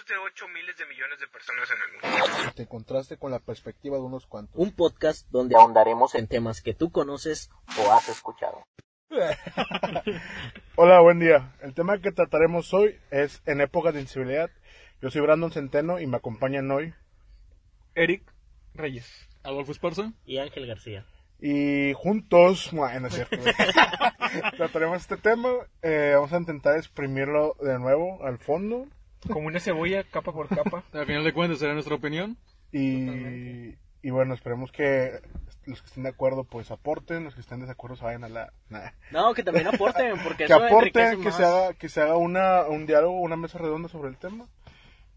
más de 8 miles de millones de personas en el mundo. Te encontraste con la perspectiva de unos cuantos. Un podcast donde ahondaremos en temas que tú conoces o has escuchado. Hola, buen día. El tema que trataremos hoy es en épocas de inseguridad. Yo soy Brandon Centeno y me acompañan hoy. Eric Reyes. Adolfo Esparza. Y Ángel García. Y juntos, bueno, no es cierto. trataremos este tema. eh, vamos a intentar exprimirlo de nuevo al fondo. Como una cebolla, capa por capa. Al final de cuentas será nuestra opinión. Y, y bueno, esperemos que los que estén de acuerdo pues aporten, los que estén de desacuerdo se vayan a la... nah. No, que también aporten, porque Que eso aporten, que se haga, que se haga una, un diálogo, una mesa redonda sobre el tema.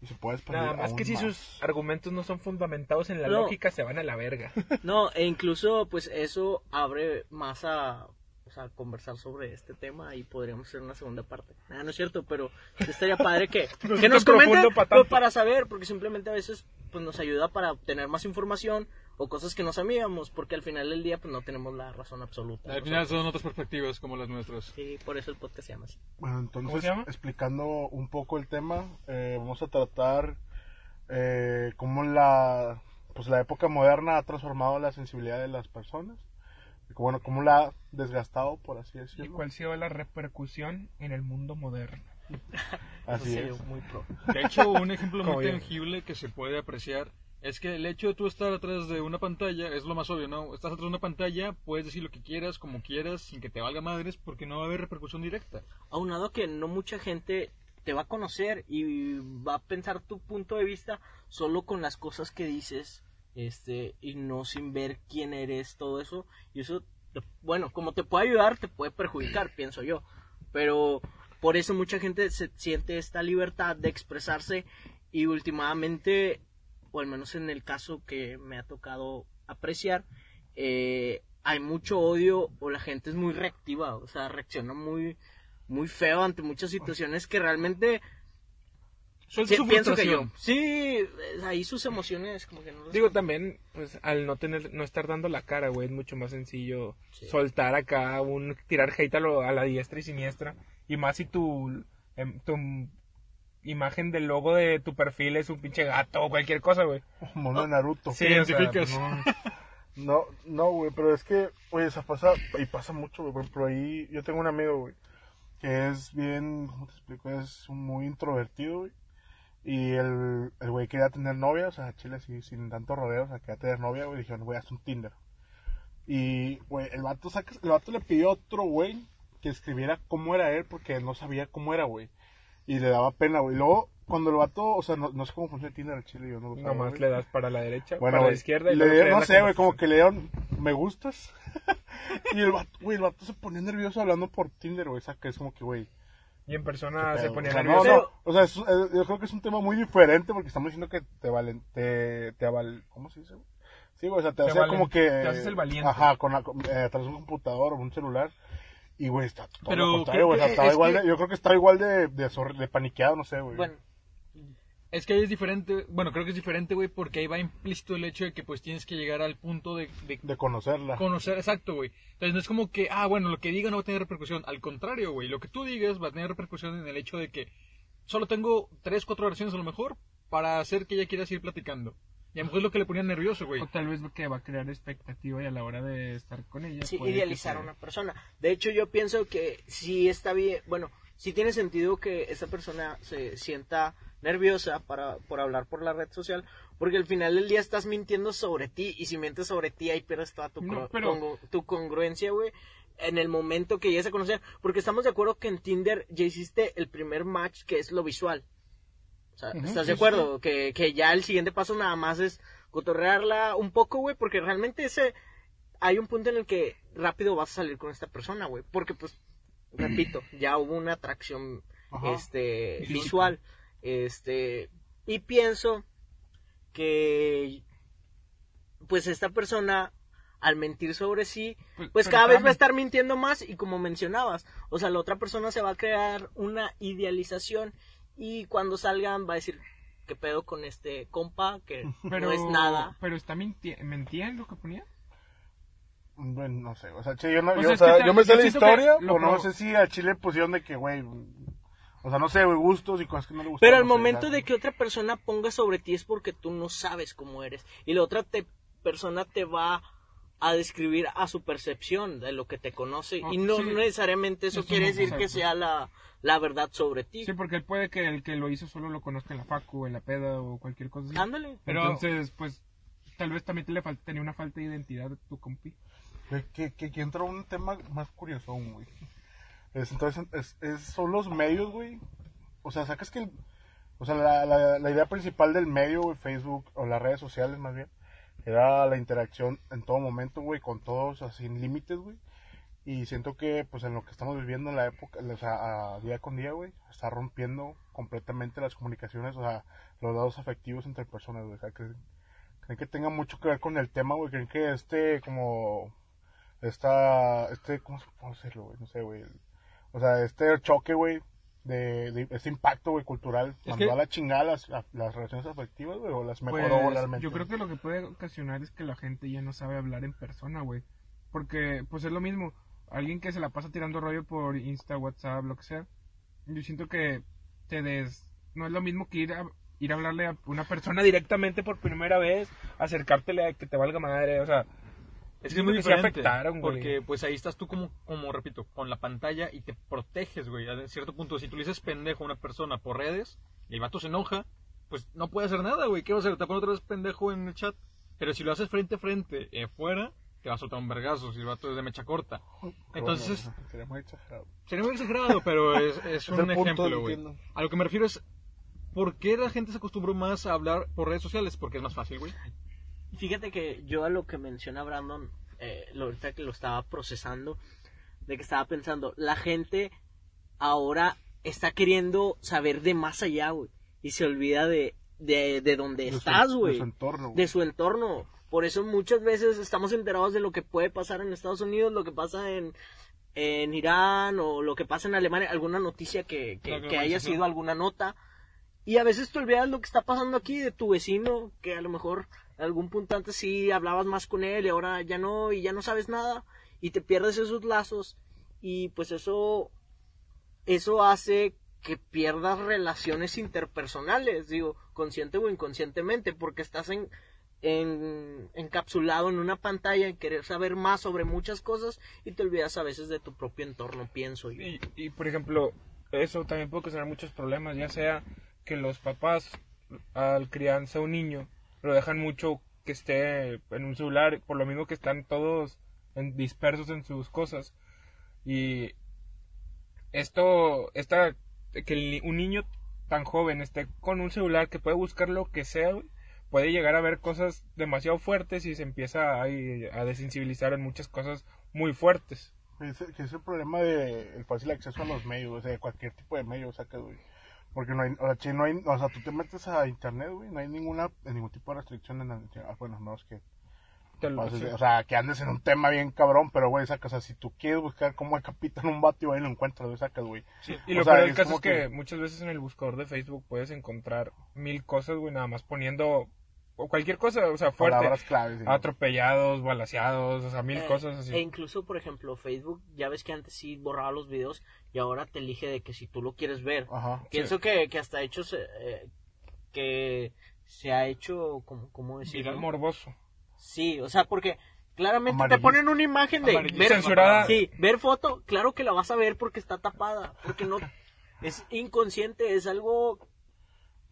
Y se puede expandir Nada más que si más. sus argumentos no son fundamentados en la No. lógica, se van a la verga. No, e incluso pues eso abre más a, sea, conversar sobre este tema y podríamos hacer una segunda parte. Nada, no es cierto, pero estaría padre que, No que nos comenten profundo pa' pero tanto. para saber, porque simplemente a veces pues nos ayuda para obtener más información o cosas que no sabíamos, porque al final del día pues no tenemos la razón absoluta. Al final son otras perspectivas como las nuestras. Sí, por eso el podcast se llama así. Bueno, ¿Cómo entonces, se llama? explicando un poco el tema, eh, vamos a tratar eh, cómo la, pues la época moderna ha transformado la sensibilidad de las personas. Y bueno, cómo la ha desgastado, por así ¿Y decirlo. cuál ha sido la repercusión en el mundo moderno? Así es. muy pro. De hecho, un ejemplo muy tangible que se puede apreciar es que el hecho de tú estar atrás de una pantalla es lo más obvio, ¿no? Estás atrás de una pantalla, puedes decir lo que quieras, como quieras, sin que te valga madres, porque no va a haber repercusión directa. aunado que no mucha gente te va a conocer y va a pensar tu punto de vista solo con las cosas que dices este y no sin ver quién eres todo eso y eso bueno como te puede ayudar te puede perjudicar pienso yo. Pero por eso mucha gente se siente esta libertad de expresarse y últimamente o al menos en el caso que me ha tocado apreciar eh, hay mucho odio o la gente es muy reactiva o sea reacciona muy muy feo ante muchas situaciones que realmente sí, su pienso que frustración. yo sí ahí sus emociones como que no Digo, también, pues, al no tener, no estar dando la cara, güey, es mucho más sencillo Sí. soltar acá un, tirar hate a, lo- a la diestra y siniestra. Y más si tu, em, tu imagen del logo de tu perfil es un pinche gato o cualquier cosa, güey. Mono de Naruto. Sí, o sea, pues, no. No, no, güey, pero es que, güey, eso pasa, y pasa mucho, güey, por ejemplo, ahí, yo tengo un amigo, güey, que es bien, ¿cómo te explico? Es muy introvertido, güey, y el, el güey quería tener novia, o sea, chile, así, sin tanto rodeo, o sea, quería tener novia, güey, dijeron, güey, haz un Tinder. Y, güey, el vato, saca, el vato le pidió a otro güey que escribiera cómo era él, porque no sabía cómo era, güey, y le daba pena, güey, y luego, cuando el vato, o sea, no, no sé cómo funciona Tinder al chile, yo no lo sabía, Nomás le das para la derecha, Bueno, para la izquierda y le dieron, no sé, güey, como que le dieron me gustas. y el vato, güey, el vato se ponía nervioso hablando por Tinder, güey, o sea, que es como que, güey. Y en persona se ponía o sea, nervioso. No, no, o sea, es- eh, yo creo que es un tema muy diferente porque estamos diciendo que te valen, te, te aval, ¿cómo se dice? Sí, o sea, te, Te hace valen- como que. te haces el valiente. Ajá, con la, eh, de un computador o un celular. Y, güey, está todo Pero lo contrario, creo güey, o sea, que es igual que- de, yo creo que estaba igual de, de, de paniqueado, no sé, güey. bueno Es que ahí es diferente, bueno, creo que es diferente, güey, porque ahí va implícito el hecho de que pues tienes que llegar al punto de, de De conocerla. conocer, exacto, güey. Entonces no es como que, ah, bueno, lo que diga no va a tener repercusión. Al contrario, güey, lo que tú digas va a tener repercusión en el hecho de que solo tengo tres, cuatro oraciones a lo mejor para hacer que ella quiera seguir platicando. Y a lo mejor es lo que le ponía nervioso, güey. O tal vez que va a crear expectativa y a la hora de estar con ella. sí, idealizar a una persona. De hecho, yo pienso que sí está bien, bueno, sí tiene sentido que esa persona se sienta nerviosa para, por hablar por la red social, porque al final del día estás mintiendo sobre ti y si mientes sobre ti ahí pierdes toda tu, No, pero- tu congruencia, güey, en el momento que llegues a conocer, porque estamos de acuerdo que en Tinder ya hiciste el primer match que es lo visual. O sea, ¿estás de acuerdo? Que, que ya el siguiente paso nada más es cotorrearla un poco, güey, porque realmente ese hay un punto en el que rápido vas a salir con esta persona, güey, porque pues repito, ya hubo una atracción Ajá. este visual, este y pienso que pues esta persona al mentir sobre sí, Pues, pues cada vez va a estar mintiendo más y como mencionabas, o sea, la otra persona se va a crear una idealización y cuando salgan va a decir, ¿qué pedo con este compa? Que Pero, no es nada. Pero está minti mentía en lo que ponía. Bueno, no sé, o sea, che, yo, no, Pues yo, o sea, me sé yo la historia, pero no pro- sé si a Chile pusieron de que, güey, O sea, no sé, güey, gustos y cosas que no le gustan. Pero al no momento de que otra persona ponga sobre ti es porque tú no sabes cómo eres. Y la otra te- persona te va a describir a su percepción de lo que te conoce. Oh, y no sí. necesariamente eso Eso quiere no, decir que sea la, la verdad sobre ti. Sí, porque él puede que el que lo hizo solo lo conozca en la facu, en la peda o cualquier cosa así. Ándale. Pero- Entonces, pues, tal vez también te le falta, tenía una falta de identidad a tu compi. Que, que, que, que entra un tema más curioso, güey. Es, entonces, es, son los medios, güey. O sea, sacas que O sea, la, la, idea principal del medio, güey, Facebook, o las redes sociales más bien, era la interacción en todo momento, güey, con todos, sin límites, güey. Y siento que, pues, en lo que estamos viviendo en la época, o sea, día con día, güey, está rompiendo completamente las comunicaciones, o sea, los dados afectivos entre personas, güey. O sea, creen, creen que tenga mucho que ver con el tema, güey. Creen que este, como, esta, este, ¿cómo se puede decirlo, güey? No sé, güey. el- O sea, este choque, güey, de, de este impacto, güey, cultural, Es mandó que- a la chingada las, a- las relaciones afectivas, güey, o las mejoró Pues, realmente. yo creo que lo que puede ocasionar es que la gente ya no sabe hablar en persona, güey. Porque, pues es lo mismo. Alguien que se la pasa tirando rollo por Insta, WhatsApp, lo que sea. Yo siento que te des... No es lo mismo que ir a, ir a hablarle a una persona directamente por primera vez, acercártele a que te valga madre, o sea... Es que es muy diferente. afectaron, güey. porque pues ahí estás tú como, como repito, con la pantalla y te proteges, güey. A cierto punto, si tú le dices pendejo a una persona por redes y el vato se enoja, pues no puede hacer nada, güey. ¿Qué va a hacer? Te pone otra vez pendejo en el chat. Pero si lo haces frente a frente, eh, fuera, te va a soltar un vergazo si el vato es de mecha corta. Entonces, Bueno, sería muy exagerado. sería muy exagerado, pero es, es un ejemplo, güey. entiendo. A lo que me refiero es, ¿por qué la gente se acostumbró más a hablar por redes sociales? Porque es más fácil, güey. Fíjate que yo a lo que menciona Brandon, eh, lo- ahorita que lo estaba procesando, de que estaba pensando, la gente ahora está queriendo saber de más allá, güey, y se olvida de, de, de dónde De su- estás, de güey, su entorno, güey. de su entorno. Por eso muchas veces estamos enterados de lo que puede pasar en Estados Unidos, lo que pasa en, en Irán o lo que pasa en Alemania, alguna noticia que, que, que haya sido alguna nota. Y a veces te olvidas lo que está pasando aquí de tu vecino, que a lo mejor algún punto antes sí hablabas más con él y ahora ya no, y ya no sabes nada, y te pierdes esos lazos, y pues eso, eso hace que pierdas relaciones interpersonales, digo, consciente o inconscientemente, porque estás en, en- encapsulado en una pantalla en querer saber más sobre muchas cosas y te olvidas a veces de tu propio entorno, pienso yo. Y, por ejemplo, eso también puede ocasionar muchos problemas, ya sea que los papás al crianza un niño lo dejan mucho que esté en un celular, por lo mismo que están todos en- dispersos en sus cosas. Y esto, esta, que un niño tan joven esté con un celular que puede buscar lo que sea, puede llegar a ver cosas demasiado fuertes y se empieza ahí a desensibilizar en muchas cosas muy fuertes. Que es, el problema de el fácil acceso a los medios, o sea, cualquier tipo de medio, güey. Porque no hay, o sea, no hay, o sea, tú te metes a internet, güey, no hay ninguna, ningún tipo de restricción en el, ah, bueno, no es que, lo- o sea, sí. que andes en un tema bien cabrón, pero, güey, sacas, o sea, si tú quieres buscar cómo decapitan un vato, ahí lo encuentras, güey, sacas, güey. Y O lo sea, peor del caso es que, que- muchas veces en el buscador de Facebook puedes encontrar mil cosas, güey, nada más poniendo o cualquier cosa, o sea, fuerte. Palabras claves. y- Atropellados, balaseados, o sea, mil Eh, cosas así. E incluso, por ejemplo, Facebook, ya ves que antes sí borraba los videos y ahora te elige de que si tú lo quieres ver. Ajá. Pienso que, que hasta hecho se, eh, que se ha hecho, como ¿cómo decirlo? Viral morboso. Sí, o sea, porque claramente te ponen una imagen de ver, Censurada. Sí, ver foto, claro que la vas a ver porque está tapada, porque no es inconsciente, es algo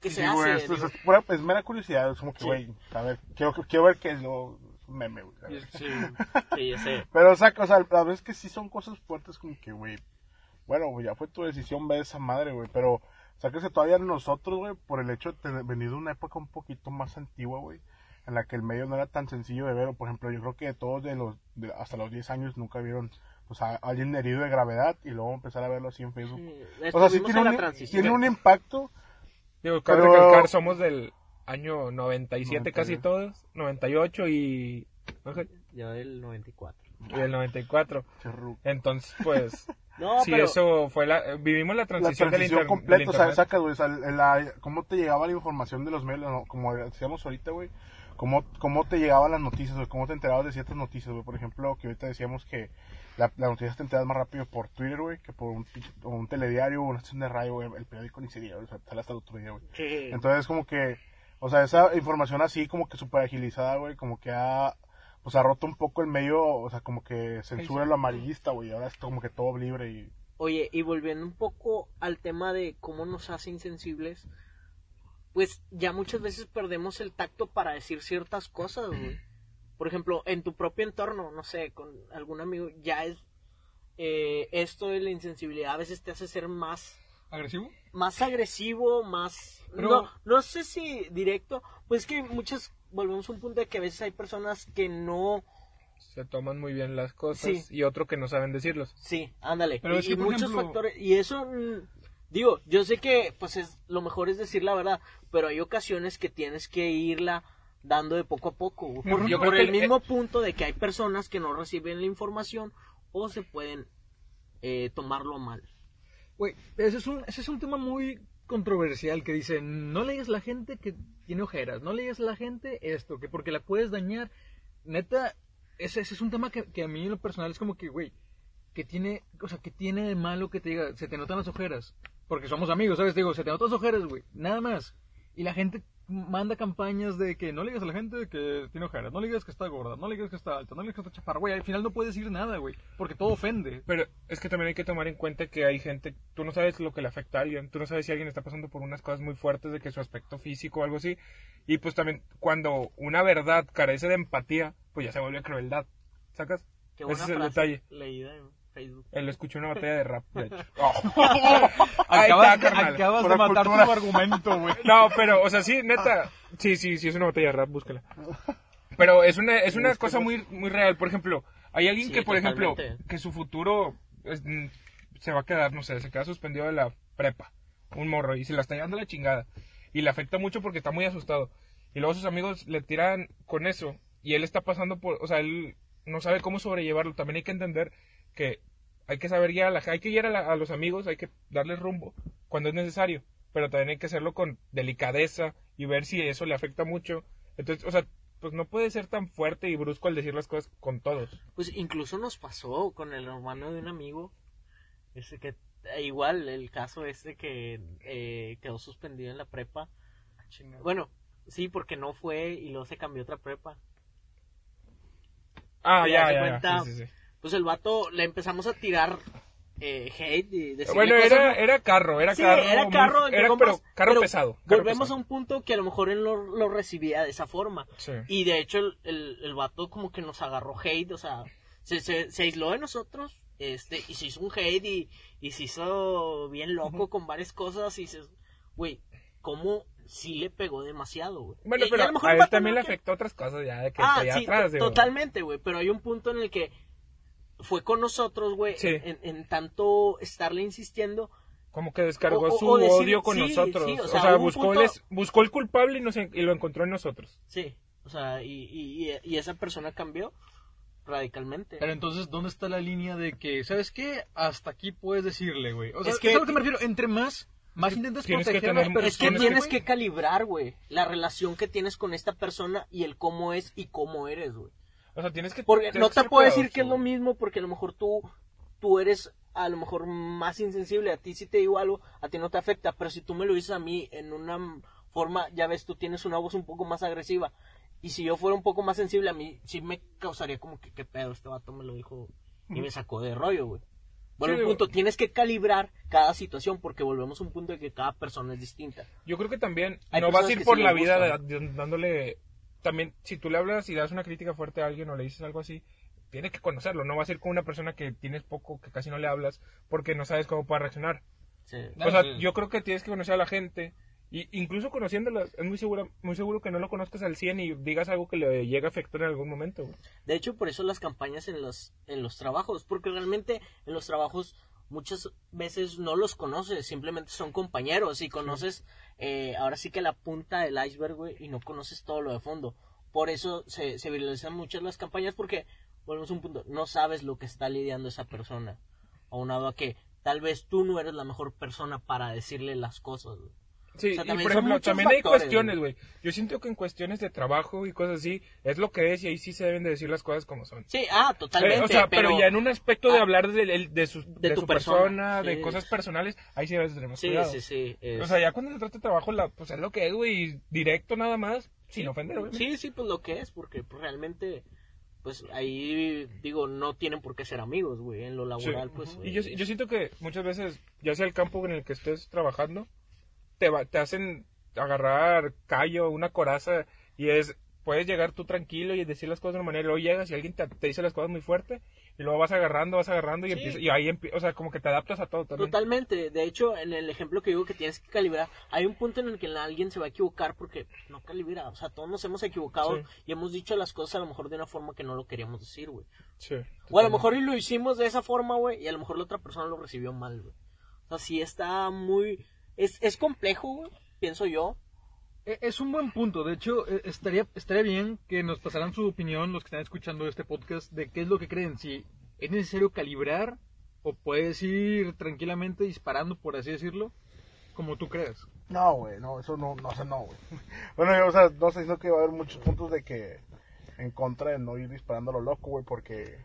que Sí, se güey, hace. esto digo. es, pura- es mera curiosidad, es como que, Sí. güey, a ver, quiero, quiero ver qué es lo, es meme, güey. Sí, sí, ya sé. Pero, saca, o sea, a veces que sí son cosas fuertes como que, güey, bueno, güey, ya fue tu decisión ver esa madre, güey, pero, sáquese todavía nosotros, güey, por el hecho de tener venido de una época un poquito más antigua, güey, en la que el medio no era tan sencillo de ver, o, por ejemplo, yo creo que todos de los, de- hasta los 10 años nunca vieron, o sea, a alguien herido de gravedad y luego empezar a verlo así en Facebook. Sí, O sea, sí tiene la un, tiene un impacto, Digo, cabe Pero- recalcar, somos del año 97 casi 98. todos, 98 y, Yo del 94. y el 94. cherru. Entonces, pues, No, sí, pero eso fue la... Vivimos la la transición, del transición completa, del o sea, saca, güey, o sea, la- cómo te llegaba la información de los medios, ¿no? como decíamos ahorita, güey. cómo, cómo te llegaban las noticias, güey, cómo te enterabas de ciertas noticias, güey. Por ejemplo, que ahorita decíamos que la, la noticia te enteras más rápido por Twitter, güey, que por un, un telediario o una estación de radio, güey. El periódico ni se diga, o sea, sale hasta el otro día, güey. Entonces, como que, o sea, esa información así, como que súper agilizada, güey, como que ha, pues ha roto un poco el medio, o sea, como que censura lo amarillista, güey. Ahora es como que todo libre y. Oye, y volviendo un poco al tema de cómo nos hace insensibles, pues ya muchas veces perdemos el tacto para decir ciertas cosas, güey. Por ejemplo, en tu propio entorno, no sé, con algún amigo, ya es eh, esto de la insensibilidad a veces te hace ser más ¿Agresivo? más agresivo, más Pero- no, no sé si directo, pues que muchas volvemos a un punto de que a veces hay personas que no Se toman muy bien las cosas Sí. y otro que no saben decirlos. Sí, ándale. Pero y, es que, y muchos ejemplo- factores. Y eso, mm, digo, yo sé que pues es lo mejor es decir la verdad, pero hay ocasiones que tienes que irla dando de poco a poco. güey, Por, Yo por creo que el mismo punto de que hay personas que no reciben la información o se pueden eh, tomarlo mal. Güey, ese es, un, ese es un tema muy controversial que dice, no le digas a la gente que tiene ojeras, no le digas a la gente esto, que porque la puedes dañar. Neta, ese, ese es un tema que, que a mí en lo personal es como que, güey, que tiene, o sea, que tiene de malo que te diga, se te notan las ojeras, porque somos amigos, ¿sabes? Te digo, se te notan las ojeras, güey, nada más. Y la gente manda campañas de que no le digas a la gente que tiene ojeras, no le digas que está gorda, no le digas que está alta, no le digas que está chaparra, güey, al final no puedes decir nada, güey, porque todo ofende. Pero es que también hay que tomar en cuenta que hay gente, tú no sabes lo que le afecta a alguien, tú no sabes si alguien está pasando por unas cosas muy fuertes de que su aspecto físico o algo así. Y pues también cuando una verdad carece de empatía, pues ya se vuelve crueldad. ¿Sacas? Qué Ese buena es el frase detalle. leída Facebook. Él escuchó una batalla de rap, de hecho. Acabas, Ahí está, carnal. acabas de matar cultura. tu argumento, güey. No, pero, o sea, sí, neta. Sí, sí, sí, es una batalla de rap, búscala. Pero es una, es una cosa muy, muy real. Por ejemplo, hay alguien Sí, que, por ejemplo, que su futuro es- se va a quedar, no sé, se queda suspendido de la prepa. Un morro, y se la está llevando la chingada. Y le afecta mucho porque está muy asustado. Y luego sus amigos le tiran con eso. Y él está pasando por, o sea, él no sabe cómo sobrellevarlo. También hay que entender que hay que saber guiar a la hay que guiar a, la- a los amigos, hay que darles rumbo cuando es necesario, pero también hay que hacerlo con delicadeza y ver si eso le afecta mucho. Entonces, o sea, pues no puede ser tan fuerte y brusco al decir las cosas con todos. Pues incluso nos pasó con el hermano de un amigo, ese que eh, igual el caso ese que eh, quedó suspendido en la prepa. Bueno, sí, porque no fue y luego se cambió otra prepa. Ah, ya, ya, ya, cuenta, sí, sí, sí. Pues el vato le empezamos a tirar eh, hate y decirle Bueno, cosas, era, era carro, era Sí, carro. era carro, era, pero carro pero pesado. carro Volvemos pesado. a un punto que a lo mejor él lo, lo recibía de esa forma. Sí. Y de hecho el, el, el vato como que nos agarró hate, o sea, se, se, se aisló de nosotros, este, y se hizo un hate y, y se hizo bien loco con varias cosas y dices, güey, ¿cómo sí le pegó demasiado, güey? Bueno, y pero lo mejor a él también no le que- afectó otras cosas ya de que Ah, sí, atrás. digo. totalmente, güey, pero hay un punto en el que fue con nosotros, güey, Sí. en, en tanto estarle insistiendo, Como que descargó O- su o decir- odio con sí, nosotros. sí, o o sea, buscó, punto- el, es- buscó el culpable y, nos, y lo encontró en nosotros. sí, o sea, y, y, y- esa persona cambió radicalmente. Pero entonces, ¿dónde está la línea de que, ¿sabes qué? Hasta aquí puedes decirle, güey. O sea, Es es que- que... a lo que me refiero. Entre más, más intentas Tienes que proteger a las un- es que personas, tienes que calibrar, güey, la relación que tienes con esta persona y el cómo es y cómo eres, güey. O sea, tienes que. Porque tienes no que te puedo decir que es lo mismo porque a lo mejor tú, tú eres a lo mejor más insensible, a ti si te digo algo, a ti no te afecta, pero si tú me lo dices a mí en una forma, ya ves, tú tienes una voz un poco más agresiva, y si yo fuera un poco más sensible a mí, sí me causaría como que, qué pedo, este vato me lo dijo y me sacó de rollo, güey. Bueno, Sí, un digo- punto, tienes que calibrar cada situación porque volvemos a un punto de que cada persona es distinta. Yo creo que también Hay no vas a ir por la vida dándole. También, si tú le hablas y das una crítica fuerte a alguien o le dices algo así, tiene que conocerlo. No vas a ir con una persona que tienes poco, que casi no le hablas, porque no sabes cómo puede reaccionar. Sí. O sea, sí. yo creo que tienes que conocer a la gente. Y incluso conociéndola, es muy seguro, muy seguro que no lo conozcas al 100 y digas algo que le llegue a afectar en algún momento. güey. De hecho, por eso las campañas en los, en los trabajos, porque realmente en los trabajos muchas veces no los conoces, simplemente son compañeros y conoces eh, ahora sí que la punta del iceberg, güey, y no conoces todo lo de fondo. Por eso se, se viralizan muchas las campañas porque, volvemos a un punto, no sabes lo que está lidiando esa persona. Aunado a que tal vez tú no eres la mejor persona para decirle las cosas. Sí, O sea, y por ejemplo, también hay cuestiones, güey. Yo siento que en cuestiones de trabajo y cosas así, es lo que es y ahí sí se deben de decir las cosas como son. Sí, ah, totalmente. Eh, o sea, pero, ya en un aspecto de ah, hablar de, de, de su, de de tu su persona, persona, de sí. cosas personales, ahí sí debes de tener Sí, cuidado. sí, sí. es- O sea, ya cuando se trata de trabajo, la, pues es lo que es, güey, directo nada más, sin ofender, güey. Sí, sí, pues lo que es, porque pues, realmente, pues ahí, digo, no tienen por qué ser amigos, güey, en lo laboral, pues. Y yo, yo siento que muchas veces, ya sea el campo en el que estés trabajando, te, va, te hacen agarrar callo, una coraza, y es, puedes llegar tú tranquilo y decir las cosas de una manera, y luego llegas y alguien te, te dice las cosas muy fuerte, y luego vas agarrando, vas agarrando, y, Sí. empieza, y ahí, o sea, como que te adaptas a todo también. Totalmente. De hecho, en el ejemplo que digo que tienes que calibrar, hay un punto en el que alguien se va a equivocar porque no calibra. O sea, todos nos hemos equivocado Sí. y hemos dicho las cosas a lo mejor de una forma que no lo queríamos decir, güey. Sí, O a lo mejor y lo hicimos de esa forma, güey, y a lo mejor la otra persona lo recibió mal, güey. O sea, sí está muy... Es, es complejo, güey, pienso yo. E- Es un buen punto. De hecho, e- estaría, estaría bien que nos pasaran su opinión, los que están escuchando este podcast, de qué es lo que creen. Si es necesario calibrar o puedes ir tranquilamente disparando, por así decirlo, como tú creas. No, güey, no, eso no, no, o sea, no, güey. Bueno, yo, o sea, no sé, sino que va a haber muchos puntos de que en contra de no ir disparando a lo loco, güey, porque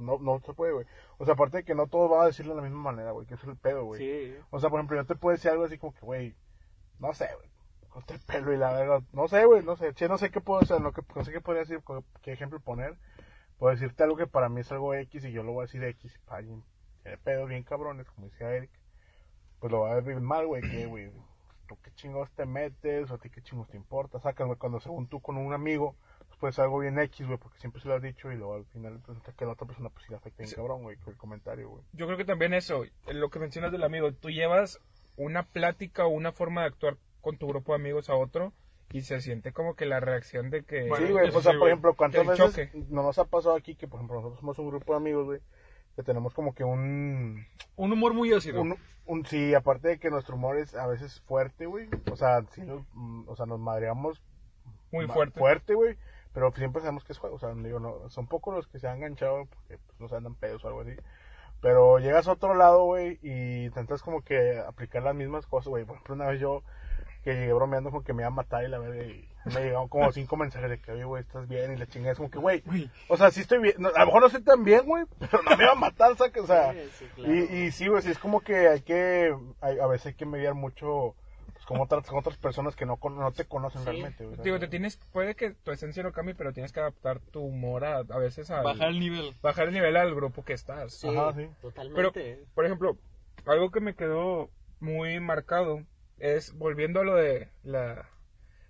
no, no se puede, güey. O sea, aparte de que no todos van a decirlo de la misma manera, güey, que eso es el pedo, güey. Sí. O sea, por ejemplo, yo te puedo decir algo así como que, güey, no sé, güey, corta el pelo y la verga, no sé, güey, no sé, che, no sé qué puedo, o sea, no, que, no sé qué podría decir, qué ejemplo poner. Puedo decirte algo que para mí es algo X y yo lo voy a decir X, para alguien tiene pedos bien cabrones, como decía Eric, pues lo va a ver bien mal, güey, que, güey, tú qué chingados te metes, o a ti qué chingos te importa, sacas, güey, cuando según tú con un amigo, pues algo bien X, güey, porque siempre se lo has dicho y luego al final resulta que a la otra persona pues sí le afecta bien Sí. cabrón, güey, con el comentario, güey. Yo creo que también eso, lo que mencionas del amigo, tú llevas una plática o una forma de actuar con tu grupo de amigos a otro y se siente como que la reacción de que... Bueno, Sí, güey, o sea, sí, por ejemplo, ¿cuántas veces no nos ha pasado aquí que, por ejemplo, nosotros somos un grupo de amigos, güey, que tenemos como que un, Un humor muy ácido. un, un- sí, aparte de que nuestro humor es a veces fuerte, güey, o sea, sí, nos- mm, o sea, nos madreamos Muy fuerte. fuerte, güey, pero siempre sabemos que es juego, o sea, digo, no, son pocos los que se han enganchado porque pues, no se andan pedos o algo así. Pero llegas a otro lado, güey, y intentas como que aplicar las mismas cosas, güey. Por ejemplo, una vez yo que llegué bromeando como que me iba a matar y la verdad, y me llegaron como cinco mensajes de que, oye, güey, estás bien, y la chingada es como que, güey, Güey, o sea, sí estoy bien, no, a lo mejor no estoy tan bien, güey, pero no me va a matar, ¿sabes? O sea, Sí, sí, claro. y, y sí, güey, sí, es como que hay que, hay- a veces hay que mediar mucho, cómo tratas con otras personas que no, con- no te conocen Sí. realmente, güey. Digo, te tienes, puede que tu esencia no cambie, pero tienes que adaptar tu humor a, a veces a bajar el nivel. bajar el nivel al grupo que estás. Sí, Ajá, sí. Pero, totalmente. por ejemplo, algo que me quedó muy marcado es, volviendo a lo de la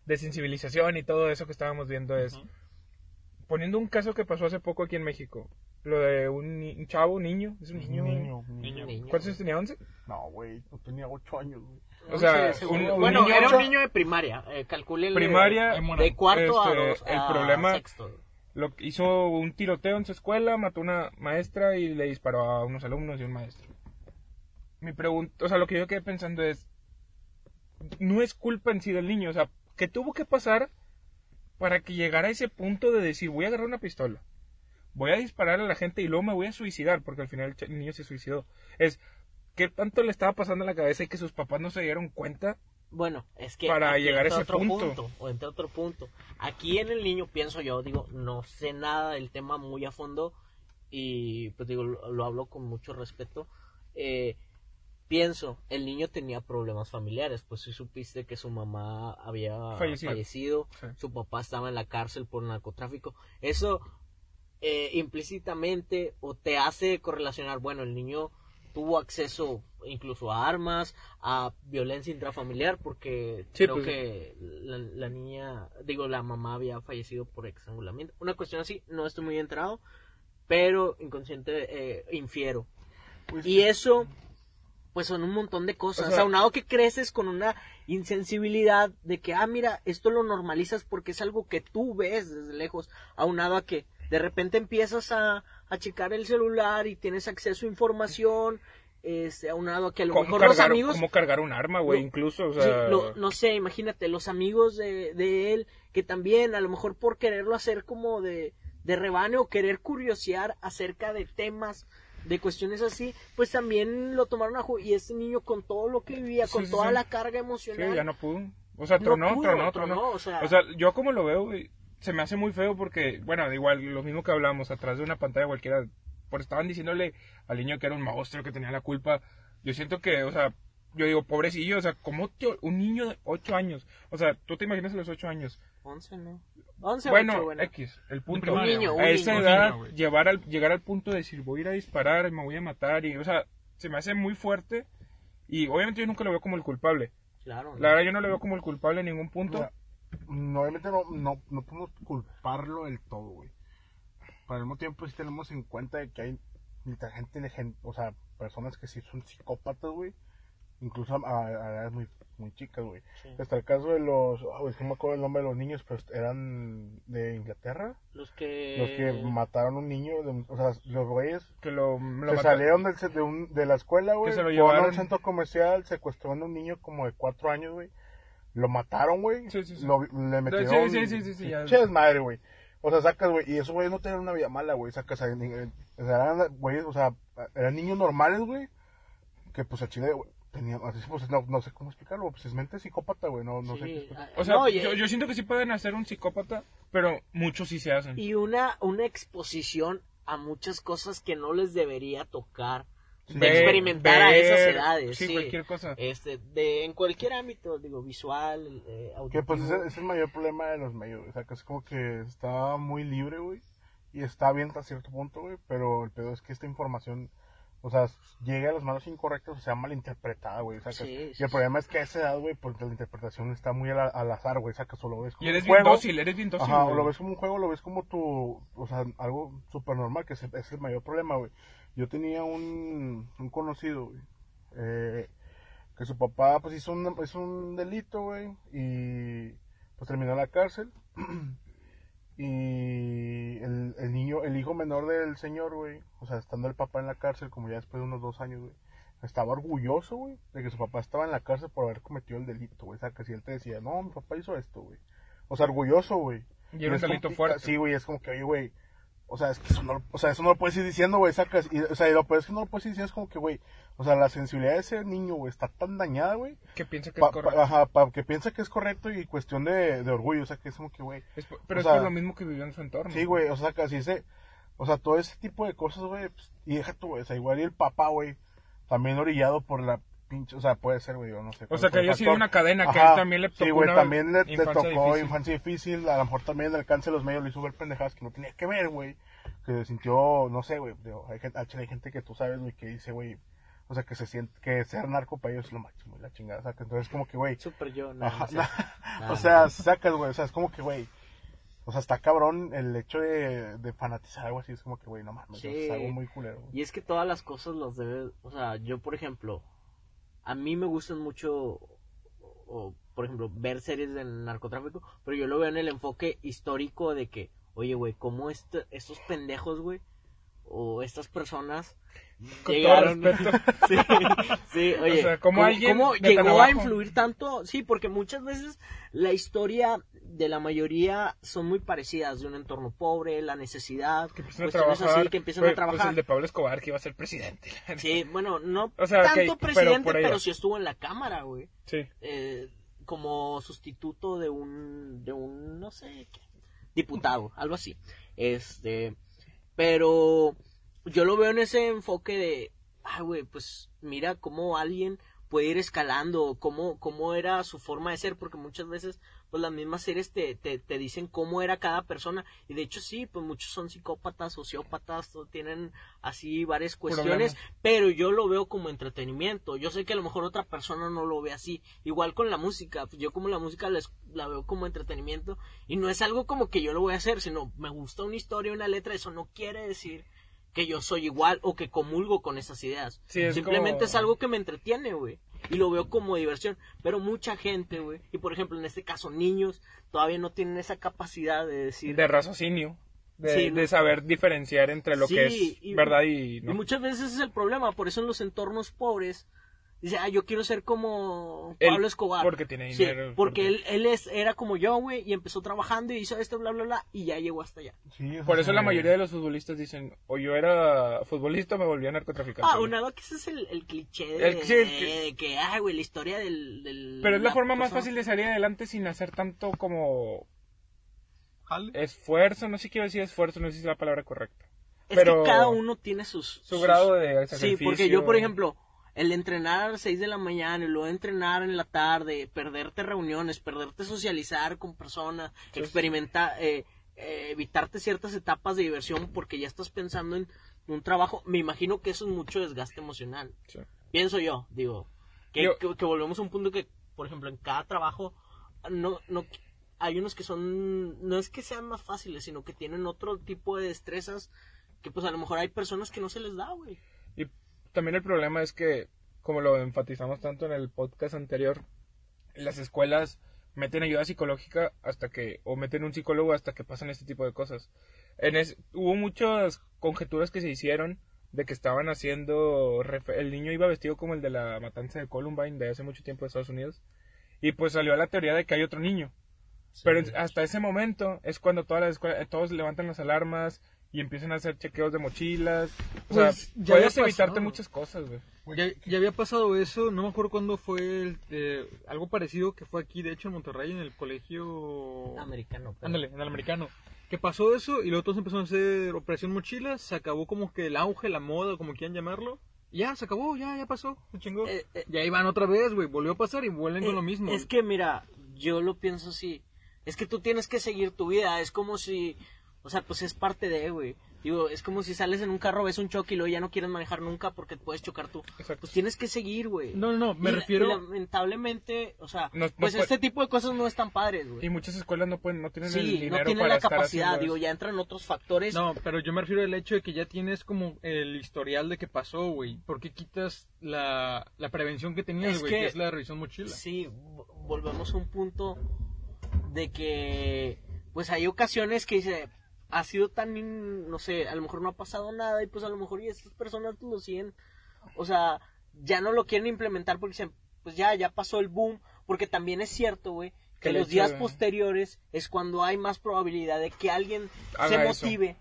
desensibilización y todo eso que estábamos viendo, es poniendo un caso que pasó hace poco aquí en México. Lo de un, un chavo, un niño, es un niño. Niño, Niño. Niño. ¿Cuántos años tenía? ¿11? No, güey, no tenía ocho años, güey. O sea, un- un bueno, niño era ocho- un niño de primaria. Eh, calcúlenle Primaria, Ahí muere. De cuarto a, Este, dos, el a problema- sexto. Lo, hizo un tiroteo en su escuela, mató a una maestra y le disparó a unos alumnos y un maestro. Mi pregunta, o sea, lo que yo quedé pensando es, no es culpa en sí del niño, o sea, ¿qué tuvo que pasar para que llegara a ese punto de decir, voy a agarrar una pistola, voy a disparar a la gente y luego me voy a suicidar, porque al final el niño se suicidó? Es, ¿qué tanto le estaba pasando en la cabeza y que sus papás no se dieron cuenta? Bueno, es que Para llegar a ese otro punto. O entre otro punto. Aquí en el niño pienso yo, digo, no sé nada del tema muy a fondo y pues digo, lo, lo hablo con mucho respeto. Eh, pienso, el niño tenía problemas familiares, pues si supiste que su mamá había Fallecido. fallecido, Sí. su papá estaba en la cárcel por narcotráfico. Eso eh, implícitamente o te hace correlacionar, bueno, el niño tuvo acceso incluso a armas, a violencia intrafamiliar, porque Sí, creo pues, que la, la niña, digo, la mamá había fallecido por estrangulamiento. Una cuestión así, no estoy muy enterado, pero inconsciente eh, infiero. Pues, Y eso, pues son un montón de cosas. O sea- Aunado que creces con una insensibilidad de que, ah, mira, esto lo normalizas porque es algo que tú ves desde lejos. Aunado a que de repente empiezas a, a checar el celular y tienes acceso a información. Este, aunado a que a lo ¿Cómo mejor los cargar, amigos. cómo cargar un arma, güey? Incluso, o Sí, lo- no sé, imagínate, los amigos de, de él, que también a lo mejor por quererlo hacer como de, de rebane o querer curiosear acerca de temas de cuestiones así, pues también lo tomaron a juego. Y este niño con todo lo que vivía, Sí, con sí, toda sí. la carga Sí, emocional, ya no pudo. O sea, No tronó, pudo, tronó, tronó, tronó. o sea- O sea, yo como lo veo, güey, se me hace muy feo porque, bueno, igual, lo mismo que hablamos, atrás de una pantalla cualquiera, por estaban diciéndole al niño que era un monstruo, que tenía la culpa. Yo siento que, o sea, yo digo, pobrecillo, o sea, como un niño de 8 años, o sea, tú te imaginas a los 8 años. 11, ¿no? 11, Bueno. X, el punto. Un niño, a esa niño. edad, niño, llevar al, llegar al punto de decir, voy a ir a disparar, y me voy a matar, y, o sea, se me hace muy fuerte. Y obviamente yo nunca lo veo como el culpable. Claro. La verdad, yo no lo veo como el culpable en ningún punto. No, obviamente no, no, no podemos culparlo del todo, güey. Pero al mismo tiempo sí tenemos en cuenta de que hay literal gente, de gen- o sea, personas que sí son psicópatas, güey. Incluso a, a edades muy, muy chicas, güey. Sí. Está el caso de los, güey, es que no me acuerdo el nombre de los niños, pero eran de Inglaterra. Los que... Los que mataron a un niño, de o sea, los güeyes que lo, lo salieron del- de, un- de la escuela, güey. Que se lo fueron a llevaron. un centro comercial, secuestraron a un niño como de cuatro años, güey. Lo mataron, güey. Sí, sí, sí. Lo- le metieron. sí, sí, sí, sí. Che desmadre, güey. O sea, sacas, güey. Y esos güeyes no tenían una vida mala, güey. Sacas, a- ni- o sea, eran, güeyes, o sea, eran niños normales, güey. Que pues a Chile, güey, tenían, así, pues, no, no sé cómo explicarlo, pues es mente psicópata, güey. No, no sé Sí, O sea, no, y- yo, yo siento que sí pueden hacer un psicópata, pero muchos sí se hacen. y una, una exposición a muchas cosas que no les debería tocar de Ver- experimentar a esas edades. Sí, Sí, cualquier cosa. Este, de, en cualquier ámbito, digo, visual, eh, Que pues ese es el mayor problema de los medios, güey. O sea, que es como que está muy libre, güey. Y está bien hasta cierto punto, güey. Pero el pedo es que esta información, o sea, llega a las manos incorrectas o sea malinterpretada, güey. O sea, que- Sí, y sí, el problema es que a esa edad, güey, porque la interpretación está muy al, al azar, güey. O sea, que solo ves como Y eres un bien juego. dócil, eres bien dócil. Ajá, o güey. lo ves como un juego, lo ves como tu, o sea, algo súper normal, que es, es el mayor problema, güey. Yo tenía un, un conocido, güey, eh, que su papá, pues, hizo un, hizo un delito, güey, y, pues, terminó en la cárcel. y el, el niño, el hijo menor del señor, güey, o sea, estando el papá en la cárcel, como ya después de unos dos años, güey, estaba orgulloso, güey, de que su papá estaba en la cárcel por haber cometido el delito, güey. O sea, que si él te decía, no, mi papá hizo esto, güey. O sea, orgulloso, güey. Y era un como delito fuerte. Sí, güey, es como que, oye, güey. O sea, es que eso no, o sea, eso no lo puedes ir diciendo, güey, sacas. Y, o sea, y lo peor es que no lo puedes ir diciendo, es como que, güey. O sea, la sensibilidad de ese niño, güey, está tan dañada, güey. Que piensa que Pa, es correcto. pa- ajá, pa- que piensa que es correcto y cuestión de, de orgullo. O sea, que es como que, güey. Pero es sea, por lo mismo que vivió en su entorno. Sí, güey, o sea, casi ese. O sea, todo ese tipo de cosas, güey. pues, y deja tú, güey. O sea, igual y el papá, güey. También orillado por la pinche. O sea, puede ser, güey, yo no sé. O sea, que haya sido una cadena que a Ajá, él también le tocó Sí, güey, también le, tocó difícil. infancia difícil. A lo mejor también el alcance de los medios le hizo ver pendejadas que no tenía que ver, güey. Que se sintió, no sé, güey. digo, Hay, gente- hay gente que tú sabes, güey, que dice, güey. O sea, que se siente, que ser narco para ellos es lo máximo, la chingada. O sea, que entonces, como que, güey. Super yo, no, Ajá, no sé. o sea, sacas, güey. O sea, es como que, güey. O sea, está cabrón el hecho de, de fanatizar algo así. Es como que, güey, no mames. Sí. Es algo muy culero. güey. Y es que todas las cosas las debes, o sea, yo por ejemplo, a mí me gustan mucho, o, por ejemplo, ver series de narcotráfico, pero yo lo veo en el enfoque histórico de que, oye, güey, cómo este- estos pendejos, güey, o estas personas Con llegaron... todo respeto. sí, sí, oye, O sea, ¿cómo alguien cómo llegó a influir tanto? Sí, porque muchas veces la historia de la mayoría son muy parecidas, de un entorno pobre, la necesidad, Que empiezan a trabajar. así, que empiezan a trabajar. Pues el de Pablo Escobar que iba a ser presidente. Sí, bueno, no O sea, tanto pero presidente, pero, va. sí estuvo en la cámara, güey. Sí. Eh, como sustituto de un, de un, no sé, qué, diputado, algo así. Este, pero yo lo veo en ese enfoque de, ay, güey, pues mira cómo alguien puede ir escalando, cómo, cómo era su forma de ser, porque muchas veces, pues las mismas series te, te, te dicen cómo era cada persona, y de hecho sí, pues muchos son psicópatas, sociópatas, tienen así varias cuestiones, pero yo lo veo como entretenimiento, yo sé que a lo mejor otra persona no lo ve así, igual con la música, pues, yo como la música la, la veo como entretenimiento, y no es algo como que yo lo voy a hacer, sino me gusta una historia, una letra, eso no quiere decir que yo soy igual o que comulgo con esas ideas. Sí, es Simplemente como- es algo que me entretiene, güey. Y lo veo como diversión. Pero mucha gente, güey. Y por ejemplo, en este caso, niños todavía no tienen esa capacidad de decir. De raciocinio. De, Sí, de ¿no? saber diferenciar entre lo Sí, que es y- verdad y Y no. muchas veces ese es el problema. Por eso en los entornos pobres Dice, ah, yo quiero ser como Él, Pablo Escobar. porque tiene Sí, dinero, porque porque- él, él es, era como yo, güey, y empezó trabajando y hizo esto, bla, bla, bla, y ya llegó hasta allá. Sí, Por eso la mayoría de los futbolistas dicen, o yo era futbolista o me volví a narcotraficante. Ah, una que ese es el, el cliché de, El- sí, el que- de que, ah, güey, la historia del... del- Pero es la la forma más fácil de salir adelante sin hacer tanto como Jale. esfuerzo, no sé qué quiero decir esfuerzo, no sé si es la palabra correcta. Es pero- que cada uno tiene sus... Su sus- grado de Sí, sacrificio. porque yo, por ejemplo, el entrenar a las 6 de la mañana y luego entrenar en la tarde, perderte reuniones, perderte socializar con personas, Sí. experimentar, eh, eh, evitarte ciertas etapas de diversión porque ya estás pensando en un trabajo, me imagino que eso es mucho desgaste emocional. Sí. Pienso yo, digo, que, Yo- que, que volvemos a un punto que, por ejemplo, en cada trabajo, no, no, hay unos que son, no es que sean más fáciles, sino que tienen otro tipo de destrezas que pues a lo mejor hay personas que no se les da, güey. Y también el problema es que, como lo enfatizamos tanto en el podcast anterior, las escuelas meten ayuda psicológica hasta que, o meten un psicólogo hasta que pasan este tipo de cosas. En es- hubo muchas conjeturas que se hicieron de que estaban haciendo, el niño iba vestido como el de la matanza de Columbine de hace mucho tiempo de Estados Unidos, y pues salió la teoría de que hay otro niño. Pero hasta ese momento es cuando todas las escuelas, eh, todos levantan las alarmas y empiezan a hacer chequeos de mochilas. O Pues, sea, ya puedes evitarte pasado. muchas cosas, güey. Ya, ya había pasado eso, no me acuerdo cuándo fue el, eh, algo parecido que fue aquí, de hecho, en Monterrey, en el colegio... Americano. pero- Ándale, en el americano. Que pasó eso y luego todos empezaron a hacer operación mochilas, se acabó como que el auge, la moda, como quieran llamarlo. Ya, se acabó, ya, ya pasó, se chingó. Eh, eh, y ahí van otra vez, güey, volvió a pasar y vuelven con Eh, lo mismo. Es que mira, yo lo pienso así. Es que tú tienes que seguir tu vida. Es como si, o sea, pues es parte de, güey. Digo, es como si sales en un carro, ves un choque y luego ya no quieres manejar nunca porque puedes chocar tú. Exacto. Pues tienes que seguir, güey. No, no, no, me Y refiero... y lamentablemente, o sea, No- no pues puede- este tipo de cosas no están padres, güey. Y muchas escuelas no pueden, no tienen el Sí, dinero no tienen para la capacidad, digo, ya entran otros factores. No, pero yo me refiero al hecho de que ya tienes como el historial de que pasó, güey. ¿Por qué quitas la, la prevención que tenías, Es güey? que- Que es la revisión mochila. Sí, vo- volvemos a un punto de que, pues hay ocasiones que dice, ha sido tan, no sé, a lo mejor no ha pasado nada y pues a lo mejor y estas personas lo siguen, o sea, ya no lo quieren implementar porque dicen, pues ya, ya pasó el boom, porque también es cierto, güey, Que los días posteriores es cuando hay más probabilidad de que alguien Haga se motive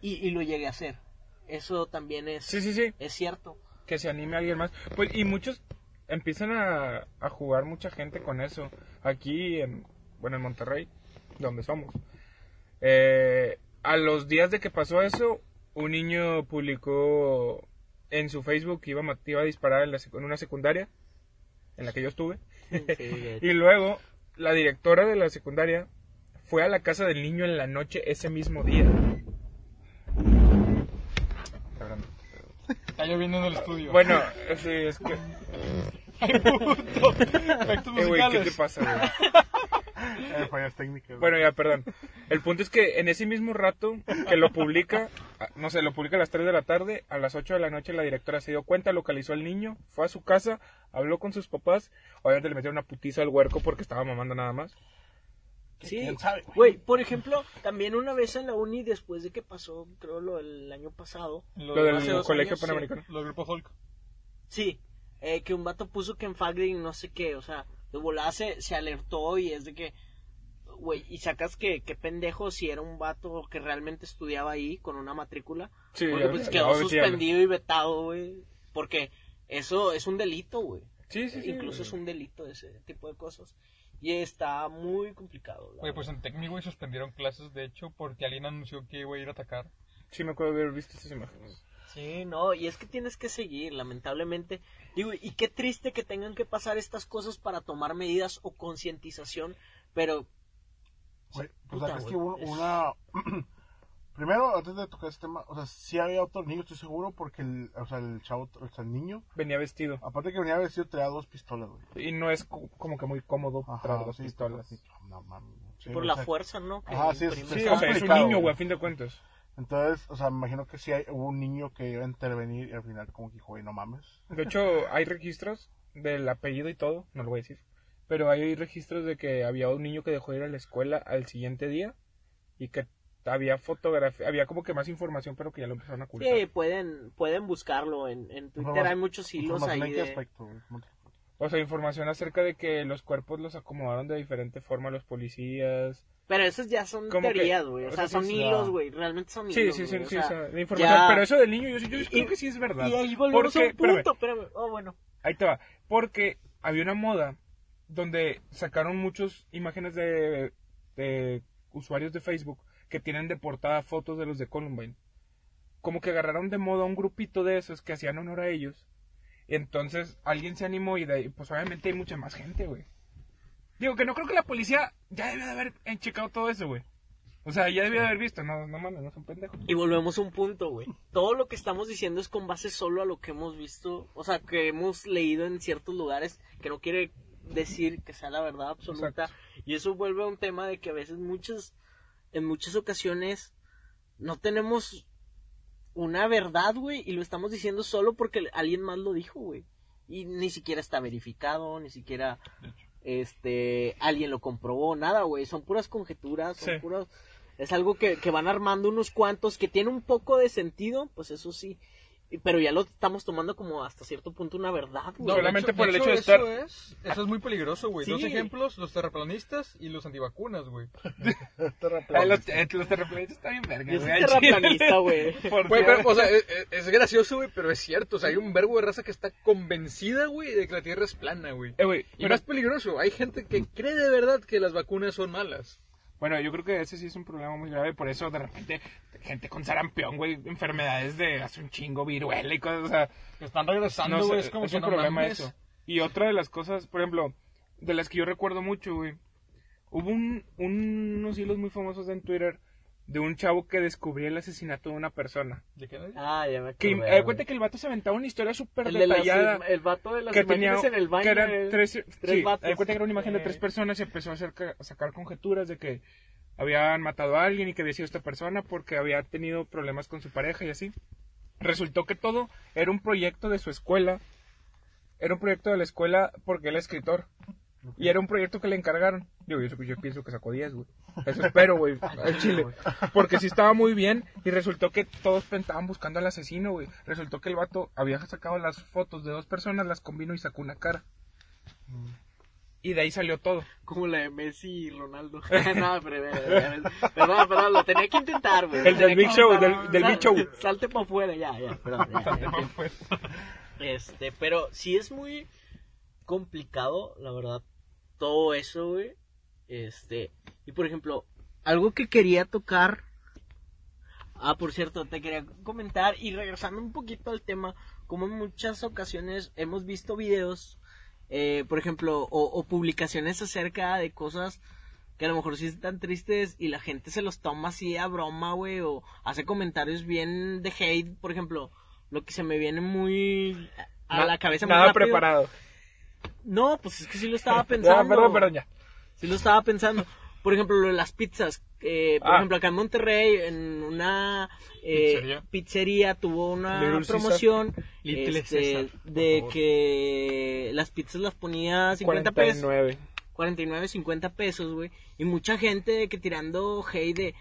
y, y lo llegue a hacer. Eso también es, Sí, sí, sí. es cierto. que se anime a alguien más. Pues, y muchos empiezan a, a jugar mucha gente con eso. Aquí, en, bueno, en Monterrey, donde somos. Eh, a los días de que pasó eso, un niño publicó en su Facebook que iba, iba a disparar en, la sec- en una secundaria, en la que yo estuve. Sí, Y luego, la directora de la secundaria fue a la casa del niño en la noche ese mismo día. Está lloviendo en el estudio. Bueno, sí, es que... efectos Eh, ¿qué te pasa, güey? Eh, fallas técnicas. Bueno, ya, perdón. El punto es que en ese mismo rato que lo publica, no sé, lo publica a las 3 de la tarde, a las 8 de la noche la directora se dio cuenta, localizó al niño, fue a su casa, habló con sus papás, obviamente le metieron una putiza al huerco porque estaba mamando nada más. Sí, ¿Quién sabe, güey? por ejemplo, también una vez en la uni, después de que pasó, creo, lo del año pasado, Lo, Lo del colegio años, sí. panamericano. lo del grupo Hulk. sí, eh, que un vato puso que en Fagring no sé qué, o sea, de volada se, se alertó y es de que, güey, y sacas que, qué pendejo si era un vato que realmente estudiaba ahí con una matrícula, Sí, porque pues quedó suspendido y vetado, güey, porque eso es un delito, güey. Sí, sí, sí. Incluso es un delito ese tipo de cosas. Y está muy complicado. Oye, pues en Tecmi, güey, suspendieron clases, de hecho, porque alguien anunció que iba a ir a atacar. Sí, me acuerdo de haber visto esas imágenes. Sí, no, y es que tienes que seguir, lamentablemente. Digo, y qué triste que tengan que pasar estas cosas para tomar medidas o concientización, pero Güey, pues Puta, es que hubo una... Primero, antes de tocar este tema, o sea, sí había otro niño, estoy seguro, porque el, o sea, el chavo, o sea, el niño, Venía vestido. aparte que venía vestido, traía dos pistolas, güey. Y no es co- como que muy cómodo Ajá, traer dos sí, pistolas. sí, no, mames, sí, por la sea, fuerza, ¿no? Que Ajá, sí, es-. Sí, Está o sea, es un niño, güey, güey. a fin de cuentas. Entonces, o sea, me imagino que sí hay, hubo un niño que iba a intervenir y al final como que dijo, güey, no mames. De hecho, hay registros del apellido y todo, no lo voy a decir. Pero hay registros de que había un niño que dejó de ir a la escuela al siguiente día y que había fotografía, había como que más información, pero que ya lo empezaron a ocultar. Sí, pueden, pueden buscarlo en, en Twitter. Hay muchos hilos ahí en qué de... aspecto, O sea, información acerca de que los cuerpos los acomodaron de diferente forma los policías. Pero esas ya son Como teorías, güey. O o sea, sea, son sí, hilos, güey. Realmente son Sí, hilos. sí, sí, o sí, o sea, la información. ya- Pero eso del niño, yo, yo Y- creo que sí es verdad. Y ahí volvemos Porque- a un punto. espérame. Espérame. Oh, bueno. Ahí te va. Porque había una moda donde sacaron muchas imágenes de, usuarios de Facebook que tienen de portada fotos de los de Columbine. Como que agarraron de moda un grupito de esos que hacían honor a ellos. Entonces alguien se animó y de pues obviamente hay mucha más gente, güey. Digo que no creo que la policía ya debe de haber checado todo eso, güey. O sea, ya debía de haber visto, no, no mames, no son pendejos. Y volvemos a un punto, güey. Todo lo que estamos diciendo es con base solo a lo que hemos visto, o sea, que hemos leído en ciertos lugares, que no quiere decir que sea la verdad absoluta. Exacto. Y eso vuelve a un tema de que a veces muchas, en muchas ocasiones, no tenemos una verdad, güey, y lo estamos diciendo solo porque alguien más lo dijo, güey. Y ni siquiera está verificado, ni siquiera este alguien lo comprobó, nada, güey. Son puras conjeturas, son Sí. puras es algo que, que van armando unos cuantos que tiene un poco de sentido, pues eso sí. Pero ya lo estamos tomando como hasta cierto punto una verdad, güey. No, solamente por el hecho de eso estar- Es, eso es muy peligroso, güey. Sí. Dos ejemplos, los terraplanistas y los antivacunas, güey. Los, eh, los terraplanistas están bien verga, Yo güey, soy al chile. terraplanista, güey. O sea, es, es- es gracioso, güey, pero es cierto. O sea, hay un verbo de raza que está convencida, güey, de que la Tierra es plana, güey. Eh, güey, Y pero- más peligroso, hay gente que cree de verdad que las vacunas son malas. Bueno, yo creo que ese sí es un problema muy grave, por eso de repente gente con sarampión, güey, enfermedades de hace un chingo, viruela y cosas, o sea, Están regresando, no güey, es, es como un que no problema mames. eso. Y otra de las cosas, por ejemplo, de las que yo recuerdo mucho, güey, hubo un, unos hilos muy famosos en Twitter de un chavo que descubrió el asesinato de una persona. ¿De qué? Ah, ya me Que acordé, me güey. cuenta que el vato se aventaba una historia súper el, de las- detallada. el vato de las que tenía imágenes en el baño. que eran eh, tres, tres sí, vatos. cuenta que era una imagen de Eh. tres personas y empezó a, hacer, a sacar conjeturas de que habían matado a alguien y que había sido esta persona porque había tenido problemas con su pareja y así. Resultó que todo era un proyecto de su escuela. Era un proyecto de la escuela porque él es escritor. Y era un proyecto que le encargaron. Digo, yo, yo pienso que sacó 10, güey. Eso espero, güey, al chile. Porque sí estaba muy bien y resultó que todos estaban buscando al asesino, güey. Resultó que el vato había sacado las fotos de dos personas, las combinó y sacó una cara. Y de ahí salió todo. Como la de Messi y Ronaldo. no, pero, perdón, perdón, lo tenía que intentar, güey. El del Big Show, del- del Big Show. Salte para afuera, ya, ya, perdón. ya, ya. Este, pero sí es muy complicado, la verdad, todo eso, güey. Este, y por ejemplo, algo que quería tocar. Ah, por cierto, te quería comentar y regresando un poquito al tema, como en muchas ocasiones hemos visto videos, eh, por ejemplo, o, o publicaciones acerca de cosas que a lo mejor sí están tristes y la gente se los toma así a broma, güey, o hace comentarios bien de hate, por ejemplo, lo que se me viene muy a la cabeza muy Nada rápido. preparado. No, pues es que sí lo estaba pensando. perdón, perdón, ya. Sí lo estaba pensando. Por ejemplo, lo de las pizzas. eh, por Ah. ejemplo, acá en Monterrey, en una eh, Pizzería. pizzería. tuvo una Little promoción este, de favor. que las pizzas las ponía 50 pesos. 49. 49, 50 pesos, güey. Y mucha gente que tirando hate de, eh,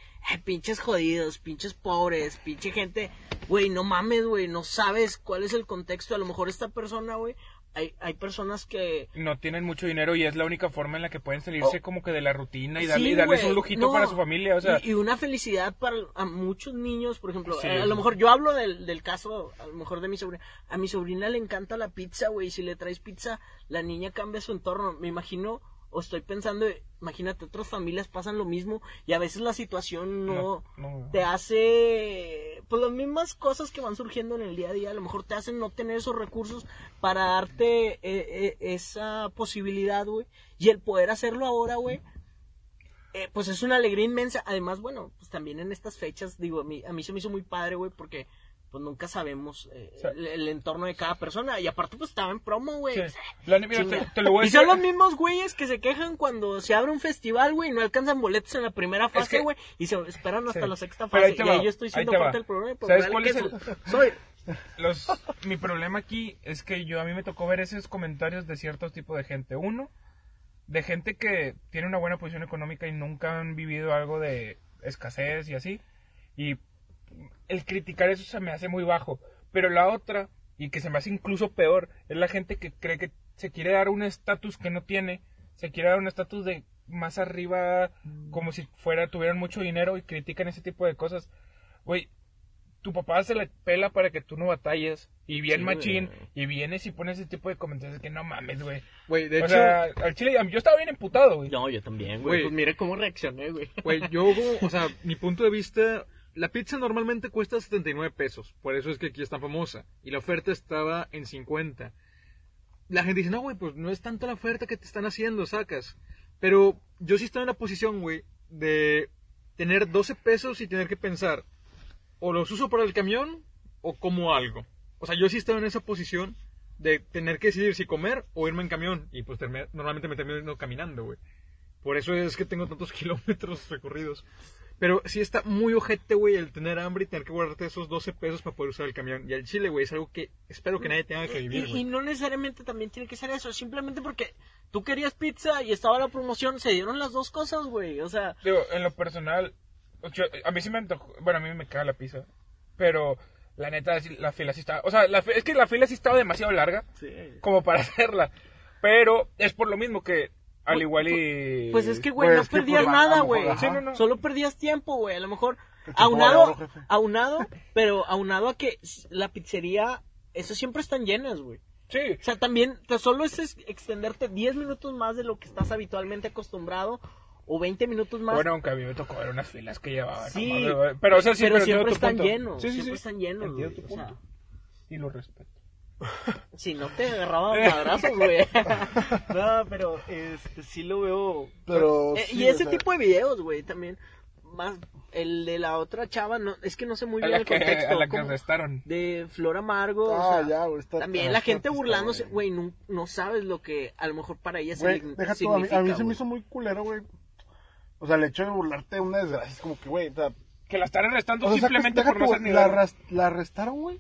pinches jodidos, pinches pobres, pinche gente. Güey, no mames, güey, no sabes cuál es el contexto. A lo mejor esta persona, güey, hay, hay personas que... No tienen mucho dinero y es la única forma en la que pueden salirse Oh. como que de la rutina y, darle, Sí, y darles un lujito no, para su familia. O sea, y, y una felicidad para a muchos niños, por ejemplo, Sí. eh, a lo mejor yo hablo del, del caso, a lo mejor de mi sobrina, a mi sobrina le encanta la pizza, güey, si le traes pizza, la niña cambia su entorno, me imagino, o estoy pensando, imagínate, otras familias pasan lo mismo, y a veces la situación no, no, no. te hace, pues las mismas cosas que van surgiendo en el día a día, a lo mejor te hacen no tener esos recursos para darte eh, eh, esa posibilidad, güey, y el poder hacerlo ahora, güey, eh, pues es una alegría inmensa. Además, bueno, pues también en estas fechas, digo, a mí, a mí se me hizo muy padre, güey, porque pues nunca sabemos eh, Sí. el, el entorno de cada persona. Y aparte, pues estaba en promo, güey. Sí. O sea, La- mira, te, chinga. te lo voy a y son los mismos güeyes que se quejan cuando se abre un festival, güey, no alcanzan boletos en la primera fase, que- güey, y se esperan hasta Sí. la sexta ahí fase. te Y ahí yo estoy ahí siendo te parte del problema. ¿Sabes cuál es queso. Soy. Los, mi problema aquí es que yo a mí me tocó ver esos comentarios de ciertos tipos de gente. Uno, de gente que tiene una buena posición económica y nunca han vivido algo de escasez y así. Y el criticar eso se me hace muy bajo. Pero la otra, y que se me hace incluso peor, es la gente que cree que se quiere dar un estatus que no tiene. Se quiere dar un estatus de más arriba, como si fuera, tuvieran mucho dinero y critican ese tipo de cosas. Güey, tu papá se le pela para que tú no batalles. Y bien Sí, machín. güey. Y vienes y pones ese tipo de comentarios que no mames, güey. Güey, de O hecho, sea, al chile, yo estaba bien emputado, güey. No, yo también, güey. Güey. Pues mire cómo reaccioné, güey. Güey, yo, o sea, mi punto de vista, la pizza normalmente cuesta 79 pesos, por eso es que aquí es tan famosa, y la oferta estaba en 50. La gente dice, no, güey, pues no es tanto la oferta que te están haciendo, sacas. Pero yo sí estoy en la posición, güey, de tener 12 pesos y tener que pensar, o los uso para el camión o como algo. O sea, yo sí estoy en esa posición de tener que decidir si comer o irme en camión, y pues normalmente me termino caminando, güey. Por eso es que tengo tantos kilómetros recorridos. Pero sí está muy ojete, güey, el tener hambre y tener que guardarte esos 12 pesos para poder usar el camión. Y el chile, güey, es algo que espero que nadie tenga que Y, vivir, y no necesariamente también tiene que ser eso, simplemente porque tú querías pizza y estaba la promoción, se dieron las dos cosas, güey. O sea, Digo, en lo personal, yo- a mí sí me antojó, bueno, a mí me caga la pizza, pero la neta, sí, la fila sí estaba, o sea, la es que la fila sí estaba demasiado larga como para hacerla, pero es por lo mismo que, al igual y... pues es que, güey, no perdías nada, güey. Sí, no, no. Solo perdías tiempo, güey. A lo mejor aunado, aunado, pero aunado a que la pizzería, eso siempre están llenas, güey. Sí, O sea, también, te- solo es extenderte 10 minutos más de lo que estás habitualmente acostumbrado o 20 minutos más. bueno, aunque a mí me tocó ver unas filas que llevaban, Sí, pero o sea, sí, pero, entiendo siempre están punto. llenos, Sí, sí, siempre sí. están llenos, o sea, punto. Y lo respeto. Si no te agarraban madrazos, güey. no, pero este, sí lo veo. Pero Eh, sí, y ese o sea, tipo de videos, güey, también. Más el de la otra chava, no, es que no sé muy A bien la el que, contexto. a la que arrestaron. de Flor Amargo. o Ah, sea, ya, güey. está- también ah, la gente burlándose, güey, no, no sabes lo que a lo mejor para ella Güey, signi- deja tú, a mí, a mí se me hizo muy culero, güey. O sea, el hecho de burlarte de una desgracia es como que, güey, o sea, Que la están arrestando o sea, simplemente por no ser ni la, la arrestaron, güey.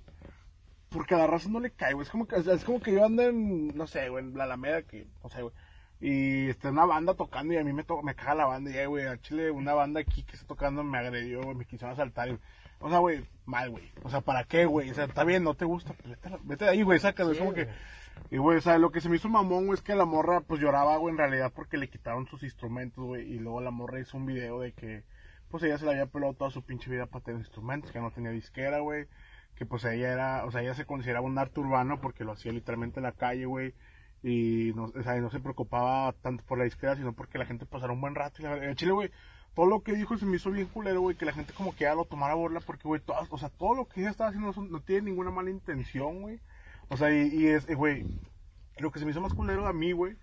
Porque a la raza no le cae, güey. Es como que, es como que yo ando en, no sé, güey, en la Alameda, que, no sé, güey. Y está una banda tocando y a mí me, to- me caga la banda. Y, güey, a Chile, una banda aquí que está tocando me agredió, güey, me quisieron asaltar. y- o sea, güey, mal, güey. O sea, ¿para qué, güey? O sea, está bien, no te gusta, pues vete, la- vete de ahí, güey, sácalo. es como que, y, güey, o sea, lo que se me hizo mamón, güey, es que la morra, pues lloraba, güey, en realidad porque le quitaron sus instrumentos, güey. Y luego la morra hizo un video de que, pues ella se le había pelado toda su pinche vida para tener instrumentos, que no tenía disquera, güey. Que pues ella era, o sea, ella se consideraba un arte urbano porque lo hacía literalmente en la calle, güey. Y no, o sea, no se preocupaba tanto por la disquera, sino porque la gente pasara un buen rato. Y la, en Chile, güey, todo lo que dijo se me hizo bien culero, güey, que la gente como que ya lo tomara a burla porque, güey, todas, o sea, todo lo que ella estaba haciendo no, tiene ninguna mala intención, güey. O sea, y, y es, güey, lo que se me hizo más culero a mí, güey,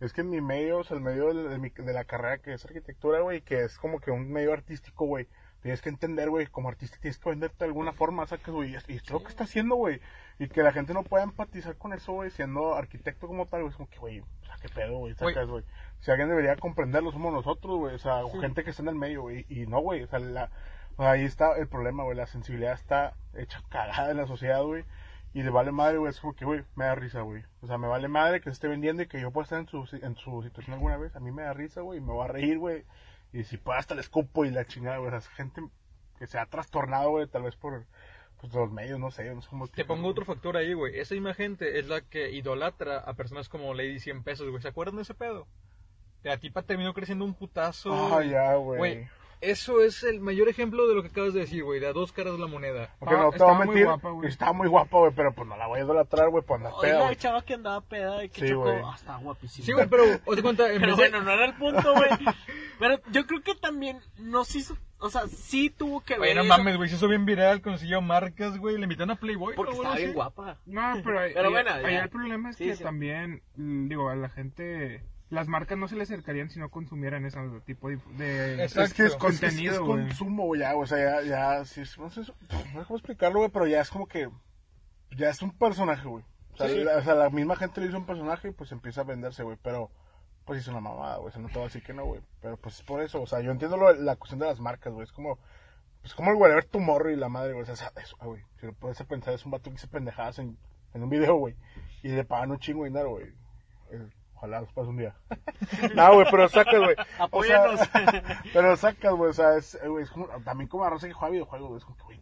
es que en mi medio, o sea, el medio de, de la carrera que es arquitectura, güey, que es como que un medio artístico, güey, tienes que entender, güey, como artista tienes que venderte de alguna forma, sacas, güey, y es lo que está haciendo, güey, y que la gente no pueda empatizar con eso, güey, siendo arquitecto como tal, güey, es como que, güey, o sea, qué pedo, güey, sacas, güey. Si alguien debería comprenderlo, somos nosotros, güey, o sea, o gente que está en el medio, güey, y no, güey, o sea, la, ahí está el problema, güey, la sensibilidad está hecha cagada en la sociedad, güey, y le vale madre, güey, es como que, güey, me da risa, güey. O sea, me vale madre que se esté vendiendo y que yo pueda estar en su, en su situación alguna vez. A mí me da risa, güey, y me voy a reír, güey. Y si puedo hasta le escupo y la chingada, güey. O sea, gente que se ha trastornado, güey, tal vez por pues, los medios, no sé, no sé cómo Te pongo otro factor ahí, güey. Esa misma gente es la que idolatra a personas como Lady 100 pesos, güey. ¿Se acuerdan de ese pedo? La tipa terminó creciendo un putazo. Ah, ya, güey. Eso es el mayor ejemplo de lo que acabas de decir, güey. De las dos caras de la moneda. Porque Ah, no te voy a muy mentir, guapa, güey. estaba muy guapa, güey, pero pues no la voy a idolatrar, güey, pues anda Oye, peda, la güey. chava que andaba peda y que Sí, chocó. güey. Ah, estaba guapísima. Sí, güey, pero, os de cuenta, en Pero vez de- bueno, no era el punto, güey. Pero yo creo que también nos hizo. O sea, sí tuvo que ver. Oye, no eso, mames, güey, se hizo bien viral, consiguió marcas, güey, le invitaron a Playboy. Porque ¿no, estaba bien guapa. No, pero, ahí- Pero ahí- bueno, ahí ya. el problema es Sí, que sí. también, mm, digo, a la gente, las marcas no se le acercarían si no consumieran ese tipo de, de. Es que es, contenido, es, es güey. consumo, güey, ya, o sea, ya, ya, es- no sé, no sé cómo explicarlo, güey, pero ya es como que, ya es un personaje, güey. O sea, Sí. la, o sea, la misma gente le hizo un personaje y pues empieza a venderse, güey, pero, pues es una mamada, güey, o sea, no te voy a decir que no, güey, pero pues es por eso, o sea, yo entiendo lo- la cuestión de las marcas, güey, es como, pues como el güey, ver tu morro y la madre, güey, o sea, eso, ah, güey, si lo puedes pensar, es un vato que hizo pendejadas en, en un video, güey, y le pagan un chingo de dinero, güey. Eh, Ojalá los pases un día. no, güey, pero sacas, güey. O sea, Apóyanos. pero sacas, güey, o sea, es, eh, güey, es como, también como a raza que juega videojuegos, güey, es como que, güey,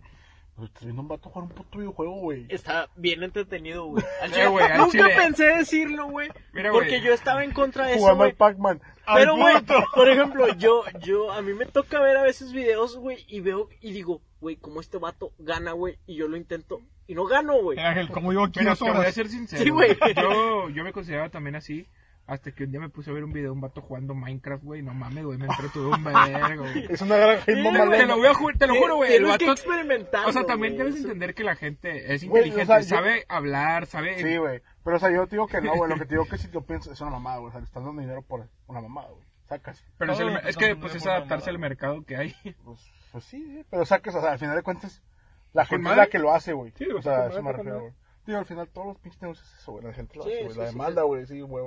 pues estás viendo un vato jugar un puto videojuego, güey. Está bien entretenido, güey. Al Eh, chile, güey, al Nunca chile. pensé decirlo, güey. Porque güey. yo estaba en contra de eso, al güey. Pac-Man. Pero, ¡Al güey, por ejemplo, yo, yo, a mí me toca ver a veces videos, güey, y veo, y digo, güey, como este vato gana, güey, y yo lo intento, y no gano, güey. Ángel, como digo aquí Pero voy a ser sincero. Sí, güey. Yo, yo me consideraba también así. Hasta que un día me puse a ver un video de un vato jugando Minecraft, güey. No mames, güey. Me entretuve un vergo, güey. Es una granja Te inmamalona. lo, voy a ju- te lo juro, güey. El Tienes que vato- experimentar. O sea, también debes entender que la gente es o inteligente, yo- sabe hablar, sabe... Sí, güey. Pero, o sea, yo te digo que no, güey. Lo que te digo que si tú piensas es una mamada, güey. O sea, le estás dando dinero por una mamada, güey. Sacas. Pero es, el- es que pues es adaptarse mamada. al mercado que hay. Pues, pues sí, sí, pero sacas, o sea, al final de cuentas, la gente es la que lo hace, güey. Sí, o sea, eso me refiero, güey. Digo, al final todos los pinches negocios es eso, güey. La gente lo Sí, hace, güey. sí, La sí, demanda, sí. güey, sí, güey.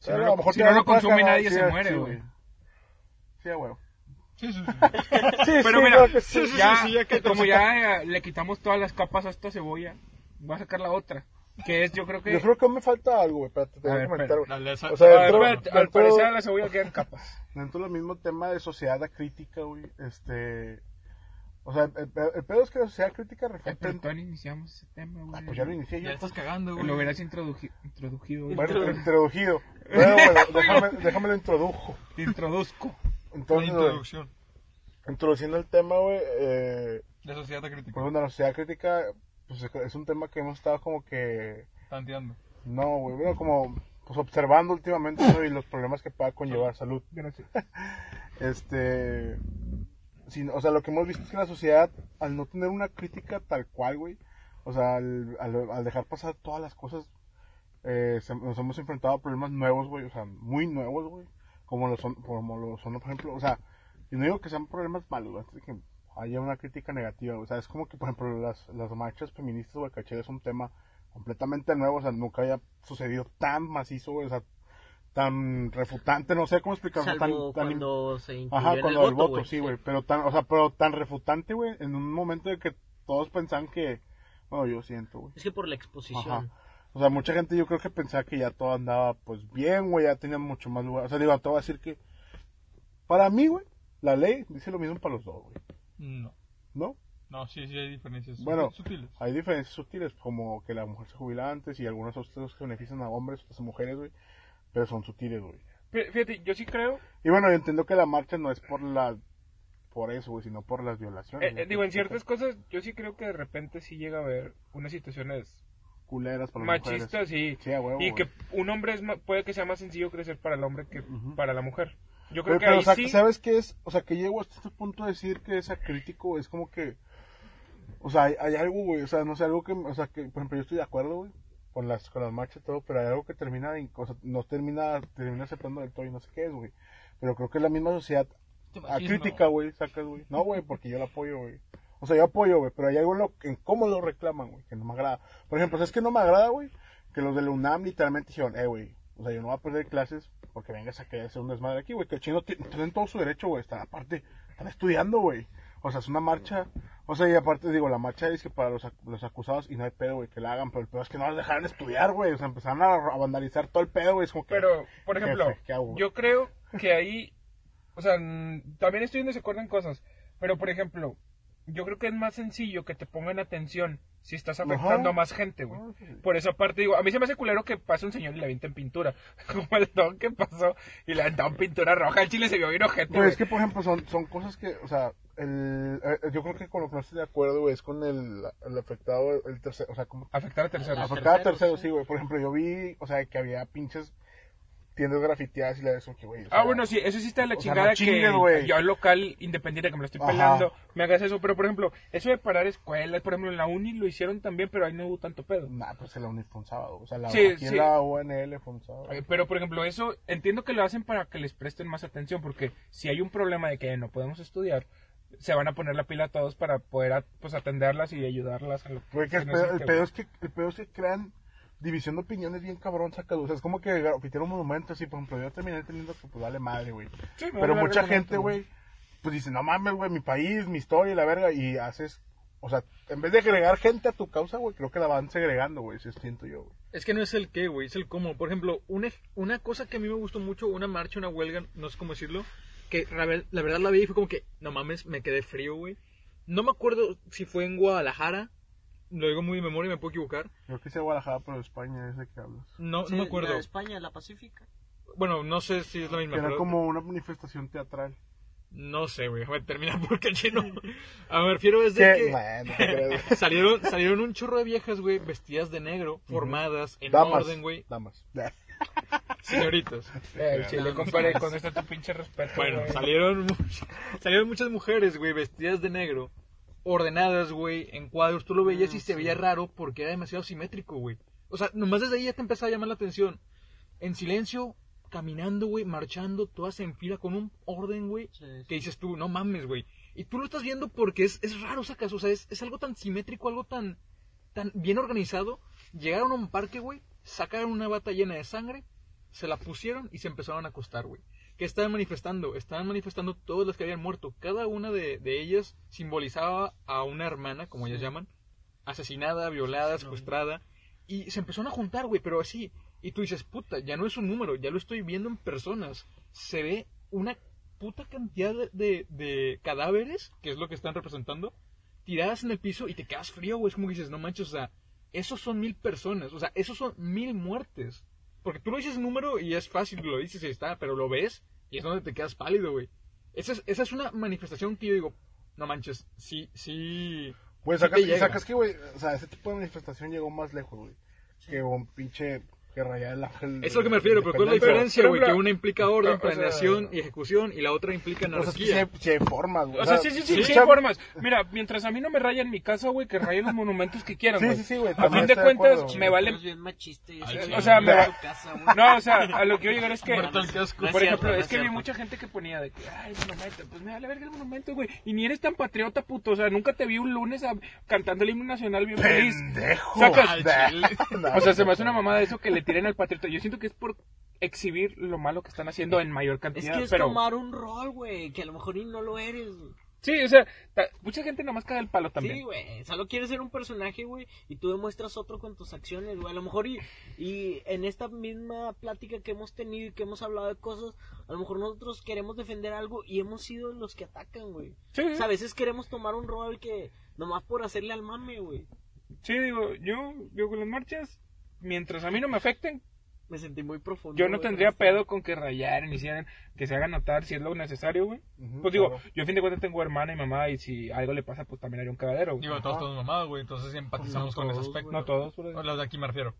Si no lo- si no lo consume nadie se muere, güey. Sí, güey. Sí, sí, sí. Sí, Pero mira, sí. ya, sí, ya que- como ya eh, le quitamos todas las capas a esta cebolla, voy a sacar la otra. Que es, yo creo que... Yo creo que me falta algo, güey. Espérate, te voy a comentar, güey. O sea, dentro, espérate, al dentro- parecer a la cebolla quedan capas. dentro del mismo tema de sociedad crítica, güey, este... O sea, el, el- el pedo es que la sociedad crítica refleja... Todavía iniciamos ese tema, Ah, güey. pues ya lo inicié yo. Ya estás cagando, güey. Lo hubieras introduji- introducido. Bueno, introducido. Bueno, bueno, déjame, déjame lo introduzco. Te introduzco. La Entonces, güey, introducción introduciendo el tema, güey, eh, de sociedad crítica. Pues bueno, la sociedad crítica pues, es un tema que hemos estado como que... Tanteando. No, güey, bueno, como pues, observando últimamente ¿no? y los problemas que pueda conllevar salud. Gracias. Este... o sea, lo que hemos visto es que la sociedad, al no tener una crítica tal cual, güey, o sea, al, al- dejar pasar todas las cosas, eh, se- nos hemos enfrentado a problemas nuevos, güey, o sea, muy nuevos, güey, como lo son, como lo son, por ejemplo, o sea, y no digo que sean problemas malos, antes de que haya una crítica negativa, o sea, es como que, por ejemplo, las, las marchas feministas, güey, caché, es un tema completamente nuevo, o sea, nunca haya sucedido tan macizo, güey, o sea, tan refutante, no sé cómo explicarlo, Salvo tan, tan cuando se incluyó Ajá, en cuando el voto, sí, güey. Pero tan, o sea, pero tan refutante, güey, en un momento de que todos pensaban que, bueno, yo siento, güey. Es que por la exposición. Ajá. O sea, mucha gente yo creo que pensaba que ya todo andaba, pues, bien, güey, ya tenía mucho más lugar. O sea, digo, te voy a decir que, para mí, güey, la ley dice lo mismo para los dos, güey. No. ¿No? No, sí, sí hay diferencias. Bueno. sutiles. Hay diferencias sutiles, como que la mujer se jubila antes y algunos otros que benefician a hombres, otras a mujeres, güey. Pero son sutiles, güey. Fí- Fíjate, yo sí creo, Y bueno, yo entiendo que la marcha no es por la, por eso, güey, sino por las violaciones. eh, eh, digo, en ciertas cosas, yo sí creo que de repente sí llega a haber unas situaciones culeras para machistas y, Sí, huevo, y güey. que un hombre es puede que sea más sencillo crecer para el hombre que para la mujer. Yo creo que pero, ahí o sea, sí. ¿sabes qué es? O sea, que llego hasta este punto de decir que es crítico es como que... O sea, hay, hay algo, güey, o sea, no sé, algo que... O sea, que, por ejemplo, yo estoy de acuerdo, güey, con las, con las marchas y todo, pero hay algo que termina, o sea, no termina, termina aceptando del todo y no sé qué es, güey. Pero creo que la misma sociedad a crítica, güey, sacas, güey. No, güey, porque yo la apoyo, güey. O sea, yo apoyo, güey, pero hay algo en, lo, en cómo lo reclaman, güey, que no me agrada. Por ejemplo, ¿sabes que no me agrada, güey? Que los de la UNAM literalmente dijeron, eh, güey, o sea, yo no voy a perder clases porque vengas a querer hacer un desmadre aquí, güey. Que el chino ti- tienen todo su derecho, güey. Están aparte, están estudiando, güey. O sea, es una marcha. O sea, y aparte, digo, la marcha es que para los, los acusados, y no hay pedo, güey, que la hagan, pero el pedo es que no las dejaran estudiar, güey. O sea, empezaron a, a vandalizar todo el pedo, güey. Es como que. Pero, por ejemplo, Jefe, ¿qué hago? yo creo que ahí, o sea, también estoy en desacuerdo en cosas, pero por ejemplo, yo creo que es más sencillo que te pongan atención si estás afectando Ajá. a más gente, güey. Ah. Por esa parte, digo, a mí se me hace culero que pase un señor y le avienten pintura. Como el don que pasó y le aventaron pintura roja. El chile se vio bien ojete, Pero güey. es que, por ejemplo, son, son cosas que, o sea, el, eh, yo creo que con lo que no estoy de acuerdo, güey, es con el, el afectado, el tercero, o sea, como Afectar a terceros. Afectado a terceros, tercero, sí. güey. Por ejemplo, yo vi, o sea, que había pinches tiendas grafiteadas y la de eso, que, güey. Ah, sea, bueno, sí, eso sí está de la o sea, chingada no chingues, que yo al local independiente que me lo estoy Ajá. pelando, me hagas eso. Pero, por ejemplo, eso de parar escuelas, por ejemplo, en la uni lo hicieron también, pero ahí no hubo tanto pedo. Nah, pues en la uni fue un sábado. O sea, la, Sí, aquí sí. en la UNL fue un sábado. Eh, Pero, por ejemplo, eso entiendo que lo hacen para que les presten más atención, porque si hay un problema de que no podemos estudiar, se van a poner la pila a todos para poder a- pues, atenderlas y ayudarlas a lo que que se el, pedo, el es que, el pedo es que crean división de opiniones bien cabrón, sacado. O sea, es como que grafitear un monumento así, por ejemplo, yo terminé teniendo que, pues, vale madre, güey. Sí, Pero mucha gente, güey, pues dice, no mames, güey, mi país, mi historia y la verga, y haces, o sea, en vez de agregar gente a tu causa, güey, creo que la van segregando, güey, si siento yo, güey. Es que no es el qué, güey, es el cómo. Por ejemplo, una, una cosa que a mí me gustó mucho, una marcha, una huelga, no sé cómo decirlo, que la, ver- la verdad la vi y fue como que, no mames, me quedé frío, güey. No me acuerdo si fue en Guadalajara, lo digo muy de memoria, me puedo equivocar. Creo que sea Guadalajara, pero España es de que hablas. No, Sí, no me La acuerdo. de España, la Pacífica. Bueno, no sé si es la misma. Que era pero- como una manifestación teatral. No sé, güey, déjame terminar porque chino. A ver, refiero es de ¿Qué? que salieron, salieron un chorro de viejas, güey, vestidas de negro, formadas en Damas. orden, güey, Damas. Señoritas. Eh, con esto tu pinche respeto. Bueno, güey. salieron, much- salieron muchas mujeres, güey, vestidas de negro, ordenadas, güey, en cuadros. Tú lo veías y se veía raro porque era demasiado simétrico, güey. O sea, nomás desde ahí ya te empezaba a llamar la atención. En silencio, caminando, güey, marchando, todas en fila con un orden, güey, Sí, sí. que dices tú, no mames, güey. Y tú lo estás viendo porque es, es raro, sacas, o sea, es, es algo tan simétrico, algo tan, tan bien organizado. Llegaron a un parque, güey, sacaron una bata llena de sangre, se la pusieron y se empezaron a acostar, güey. ¿Qué estaban manifestando? Estaban manifestando todas las que habían muerto. Cada una de, de ellas simbolizaba a una hermana, como ellas llaman, asesinada, violada, secuestrada. Y se empezaron a juntar, güey, pero así. Y tú dices, puta, ya no es un número, ya lo estoy viendo en personas. Se ve una puta cantidad de, de- de cadáveres, que es lo que están representando, tiradas en el piso y te quedas frío, güey. Es como que dices, no manches, o sea, esos son mil personas, o sea, esos son mil muertes. Porque tú lo dices número y es fácil, lo dices y está, pero lo ves y es donde te quedas pálido, güey. Esa es, esa es una manifestación que yo digo, no manches, sí, sí. Sí sacas, sacas que, güey, o sea, ese tipo de manifestación llegó más lejos, güey. Que un pinche que rayar el ángel. Es lo que me refiero, pero ¿cuál es la diferencia, güey? Que una implica orden, planeación y ejecución y la otra implica O sea, anarquía. sí hay, sí hay formas, güey. O sea, sí, sí, sí, sí, hay formas. Mira, mientras a mí no me rayan mi casa, güey, que rayen los monumentos que quieran, Sí, güey. sí, sí, güey. A fin de cuentas, me vale... Sí. O sea, me- tu casa, güey. No, o sea, a lo que yo llegar es que... El Por ejemplo, es que vi mucha gente que ponía de que, ay, el monumento, pues me vale verga el monumento, güey. Y ni eres tan patriota, puto. O sea, nunca te vi un lunes cantando el himno nacional bien feliz. Pendejo. O sea, se me hace una mamada eso que le tiren al patriota. Yo siento que es por exhibir lo malo que están haciendo en mayor Es cantidad. que es pero... tomar un rol, güey, que a lo mejor y no lo eres. güey. Sí, o sea, mucha gente nomás caga el palo también. Sí, güey, solo quieres ser un personaje, güey, y tú demuestras otro con tus acciones, güey. A lo mejor y, y en esta misma plática que hemos tenido y que hemos hablado de cosas, a lo mejor nosotros queremos defender algo y hemos sido los que atacan, güey. Sí, O sea, a veces queremos tomar un rol que nomás por hacerle al mame, güey. sí, digo, yo, digo, con las marchas, mientras a mí no me afecten, Me sentí muy profundo. yo no güey, tendría esto. pedo con que rayaran, hicieran, que se hagan notar si es lo necesario, güey. Ujú, Pues digo, claro. yo a fin de cuentas tengo hermana y mamá y si algo le pasa, pues también haría un cagadero. güey. Digo, todos tenemos mamá, güey, entonces empatizamos No con ese aspecto. No todos, O bro. los de aquí me refiero.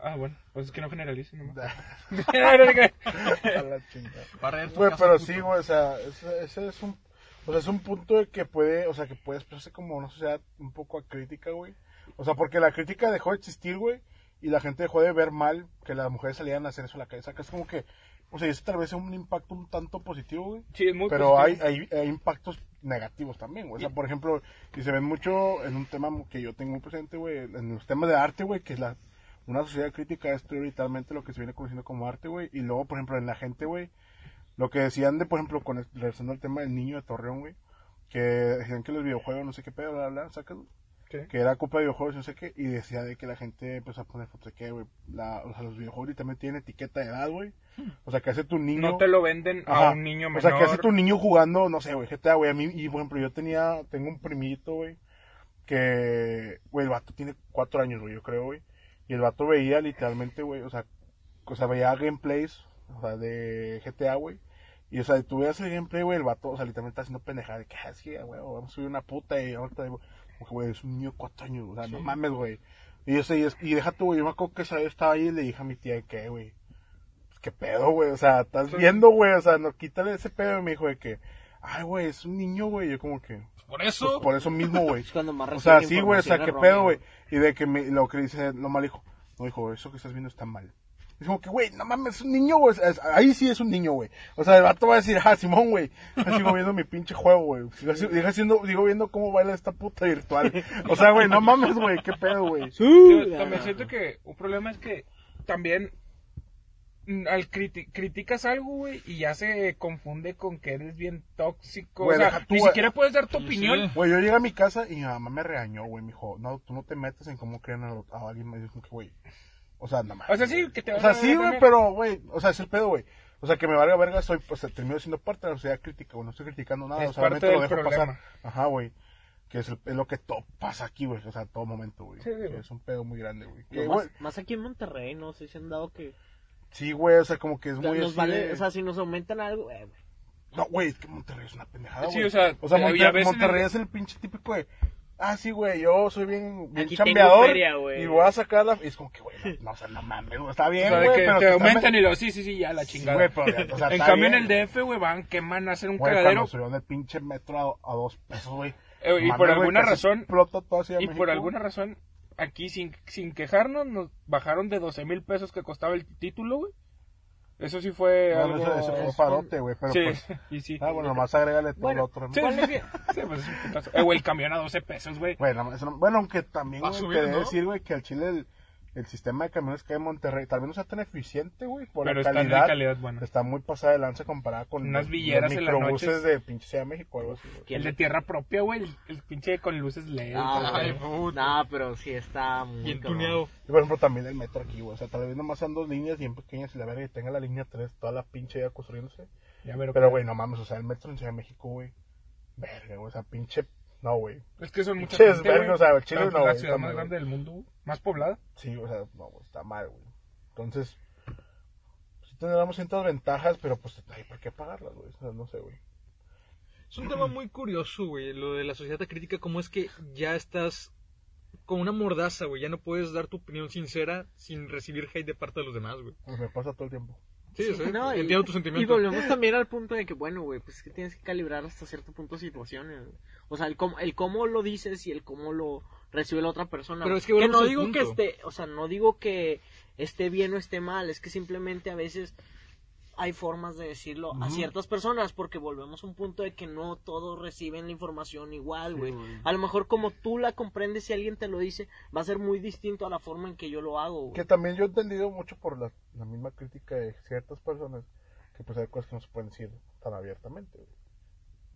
Ah, bueno, pues es que no generalices nomás. A No te creas. la chingada. Barrer tu Güey, pero sí, güey, o sea, ese, ese es un, o sea, es un punto de que puede, o sea, que puede expresarse como una sociedad un poco acrítica, güey. O sea, porque la crítica dejó de existir, güey, y la gente dejó de ver mal que las mujeres salían a hacer eso a la calle. Saca, es como que, o sea, eso tal vez es un impacto un tanto positivo, güey. Sí, es muy Pero hay, positivo. hay, hay impactos negativos también, güey. O sea, por ejemplo, y se ven mucho en un tema que yo tengo muy presente, güey, en los temas de arte, güey, que es la, una sociedad crítica es prioritariamente lo que se viene conociendo como arte, güey. Y luego, por ejemplo, en la gente, güey, lo que decían de, por ejemplo, con el, regresando al tema del niño de Torreón, güey, que decían que los videojuegos, no sé qué pedo, bla, bla, bla, sacas? ¿Qué? que era culpa de videojuegos, no sé qué, y decía de que la gente empezó a poner fotos que, güey, o sea, los videojuegos también tienen etiqueta de edad, güey. O sea, que hace tu niño... No te lo venden Ajá. a un niño menor. O sea, que hace tu niño jugando, no sé, güey, GTA, güey. A mí, y por ejemplo, yo tenía, tengo un primito, güey, que, güey, el vato tiene cuatro años, güey, yo creo, güey. Y el vato veía literalmente, güey, o sea, o sea, veía gameplays, o sea, de GTA, güey. Y, o sea, tú veías el gameplay, güey, el vato, o sea, literalmente está haciendo pendejada de que, ah, güey, vamos a subir una puta y ahorita, güey, es un niño de cuatro años, o sea, no mames, güey. Y yo sé, y, es- y deja tú, güey, yo me acuerdo que esa vez estaba ahí y le dije a mi tía, ¿qué, güey? Pues, ¿Qué pedo, güey? O sea, estás viendo, güey, o sea, no, quítale ese pedo. Y me dijo de que, ay, güey, es un niño, güey. Yo como que, Por pues, eso. por eso mismo, güey. O sea, sí, güey, o sea, qué pedo, güey. Y de que me, lo que dice, lo mal dijo, no dijo, eso que estás viendo está mal. Es como que, güey, no mames, es un niño, güey. Ahí sí es un niño, güey. O sea, el vato va a decir, ah, Simón, güey. Sigo viendo mi pinche juego, güey. Sigo, sigo haciendo, sigo viendo cómo baila esta puta virtual. O sea, güey, no mames, güey, qué pedo, güey. También siento que un problema es que también mm, al criti- criticas algo, güey, y ya se confunde con que eres bien tóxico. Güey, o sea, tú, ni siquiera puedes dar tu Sí, opinión. sí. Güey, yo llegué a mi casa y mi mamá me regañó, güey. Me dijo, no, tú no te metes en cómo crean a, a alguien. Me dijo que, güey, O sea, nada más. O sea, sí, que te O sea, a sí, güey, pero, güey, o sea, es el pedo, güey. O sea, que me valga verga, soy, pues, termino siendo parte de la sociedad crítica, güey. No estoy criticando nada, Es o sea, parte lo del dejo problema. pasar. Ajá, güey. Que es, el- es lo que todo pasa aquí, güey. O sea, todo momento, güey. Sí, sí, güey. es un pedo muy grande, güey. Lo más, güey, más aquí en Monterrey, no sé si han dado que... Sí, güey, o sea, como que es muy nos así vale, de- o sea, si nos aumentan algo, eh, güey. No, güey, es que Monterrey es una pendejada, Sí, güey. o sea, o sea Monterrey el- es el pinche típico de... Ah, sí, güey, yo soy bien, bien Aquí tengo chambeador feria, güey. y voy a sacar la... Y es como que, güey, no, o sea, no mames, güey, está O bien, sea, güey, de que pero te que aumentan también- y lo, sí, sí, sí, ya la Sí, chingada. güey, pero ya, o sea, en cambio, bien. en el DF, güey, van, queman, hacen un Güey, cagadero. cuando subieron el pinche metro a, a dos pesos, güey. Eh, y Mames, por alguna casi razón, y México. por alguna razón, aquí sin, sin quejarnos, nos bajaron de 12 mil pesos que costaba el título, güey. Eso sí fue No, no, algo... ese, ese fue un parote, güey, pero sí, pues... y sí. Ah, bueno, nomás agrégale todo Bueno, lo otro, ¿no? Sí, sí, sí, pues es un putazo. Eh, güey, el camión a 12 pesos, güey. Bueno, eso no- bueno, aunque también, güey, ¿no? decir, güey, que al Chile el, el sistema de camiones que hay en Monterrey tal vez no sea tan eficiente, güey, por Pero la está calidad. de calidad buena. Está muy pasada de lanza comparada con Unas los- villeras los microbuses de pinche Ciudad de México algo así, güey. El de tierra propia, güey, el, el pinche con luces LED. Ah, Ay, puta. No, pero sí está muy Bien tuneado. Y por ejemplo también el metro aquí, güey, o sea, tal vez nomás sean dos líneas bien pequeñas y la verga y tenga la línea 3, toda la pinche ya construyéndose. Ya, pero, Pero, güey, no mames, o sea, el metro en Ciudad de México, güey, verga, güey, o sea, pinche, no, güey. Es que son muchas Pinches gente, o sea, el Chile no, La ciudad más mal, grande del mundo. Más poblada. Sí, o sea, no, güey, está mal, güey. Entonces, sí tendríamos ciertas ventajas, pero pues, ay, ¿por qué pagarlas, güey? O sea, no sé, güey. Es un tema muy curioso, güey, lo de la sociedad crítica, cómo es que ya estás con una mordaza, güey, ya no puedes dar tu opinión sincera sin recibir hate de parte de los demás, güey. Pues me pasa todo el tiempo. Sí, Sí, sí, no, y- volvemos también al punto de que, bueno, güey, pues es que tienes que calibrar hasta cierto punto situaciones. O sea, el cómo, el cómo lo dices y el cómo lo recibe la otra persona. Pero es que volvemos no digo que esté, o sea, no digo que esté bien o esté mal, es que simplemente a veces hay formas de decirlo a ciertas personas porque volvemos a un punto de que no todos reciben la información igual, güey. a lo mejor como tú la comprendes si alguien te lo dice, va a ser muy distinto a la forma en que yo lo hago. güey. Que también yo he entendido mucho por la, la misma crítica de ciertas personas que pues hay cosas que no se pueden decir tan abiertamente, güey.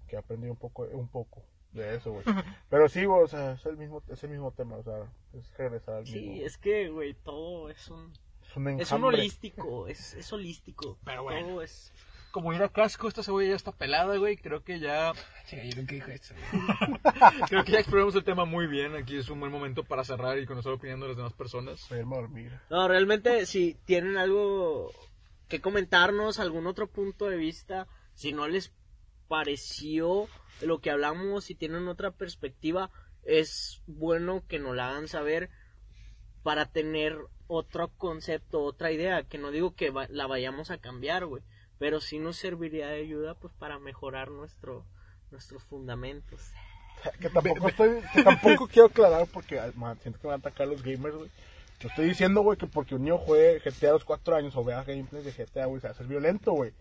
Que he aprendido un poco, un poco de eso, güey. Pero sí, güey, o sea, es el mismo, es el mismo tema, o sea, es regresar al Sí, mismo. es que, güey, todo es un... Es un Es un enjambre. holístico, es, es holístico. Pero bueno. Todo es... Como ir a casco, esta cebolla ya está pelada, güey, creo que ya... Sí, yo nunca dije eso. Creo que ya exploramos el tema muy bien, aquí es un buen momento para cerrar y conocer la opinión de las demás personas. Irme a dormir. No, realmente, si tienen algo que comentarnos, algún otro punto de vista, si no les pareció lo que hablamos, si tienen otra perspectiva, es bueno que nos la hagan saber para tener otro concepto, otra idea, que no digo que va- la vayamos a cambiar, güey, pero sí nos serviría de ayuda pues para mejorar nuestro nuestros fundamentos. Que tampoco estoy, que tampoco quiero aclarar porque man, siento que me van a atacar los gamers, güey. No estoy diciendo, güey, que porque un niño juegue GTA a los 4 años o vea gameplays de GTA, güey, se va a violento, güey.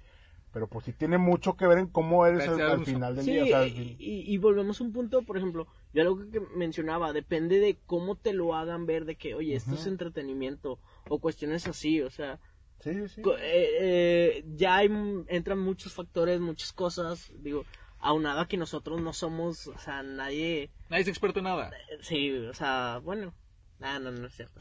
Pero pues sí tiene mucho que ver en cómo eres al, final del Sí, día. O sea, y, y- y volvemos a un punto, por ejemplo, yo algo que mencionaba, depende de cómo te lo hagan ver, de que, oye, esto es entretenimiento, o cuestiones así, o sea, sí, sí, eh, eh, ya hay, entran muchos factores, muchas cosas, digo, aunado a que nosotros no somos, o sea, nadie, Nadie es experto en nada. sí, o sea, bueno, nada, no, no es cierto.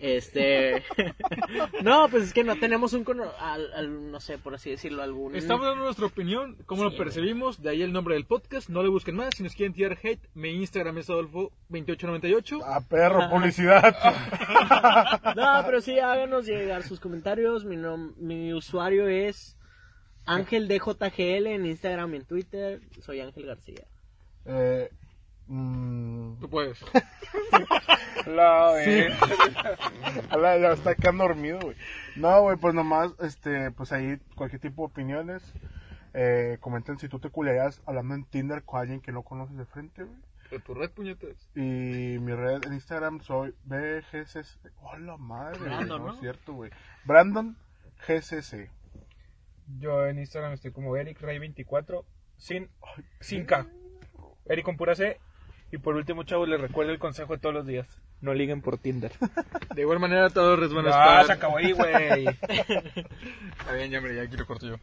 Este, no, pues es que no tenemos un, cono- al, al- no sé, por así decirlo, algún... Estamos dando nuestra opinión, cómo Sí, lo percibimos, de ahí el nombre del podcast, no le busquen más, si nos quieren tirar hate, mi Instagram es Adolfo2898. Ah, perro, publicidad. No, pero sí, háganos llegar sus comentarios. Mi, nom- mi usuario es Ángel DJGL en Instagram y en Twitter. Soy Ángel García. eh, mm, Tú puedes. La, Sí. eh, ala, ya está quedando dormido, güey. No, güey, pues nomás, este, pues ahí cualquier tipo de opiniones. Eh, comenten si tú te culearías hablando en Tinder con alguien que no conoces de frente, güey. De tu red, puñetas. Y mi red en Instagram soy BGCC. ¡Hola madre! güey! Brandon, no ¿no? es cierto, güey. Brandon GCC. Yo en Instagram estoy como EricRay24 sin, sin K. Eric con pura C. Y por último, chavos, les recuerdo el consejo de todos los días. No liguen por Tinder. De igual manera, todos van a Ah, estar. se acabó ahí, güey. Está bien, ya, hombre, ya aquí lo corto yo.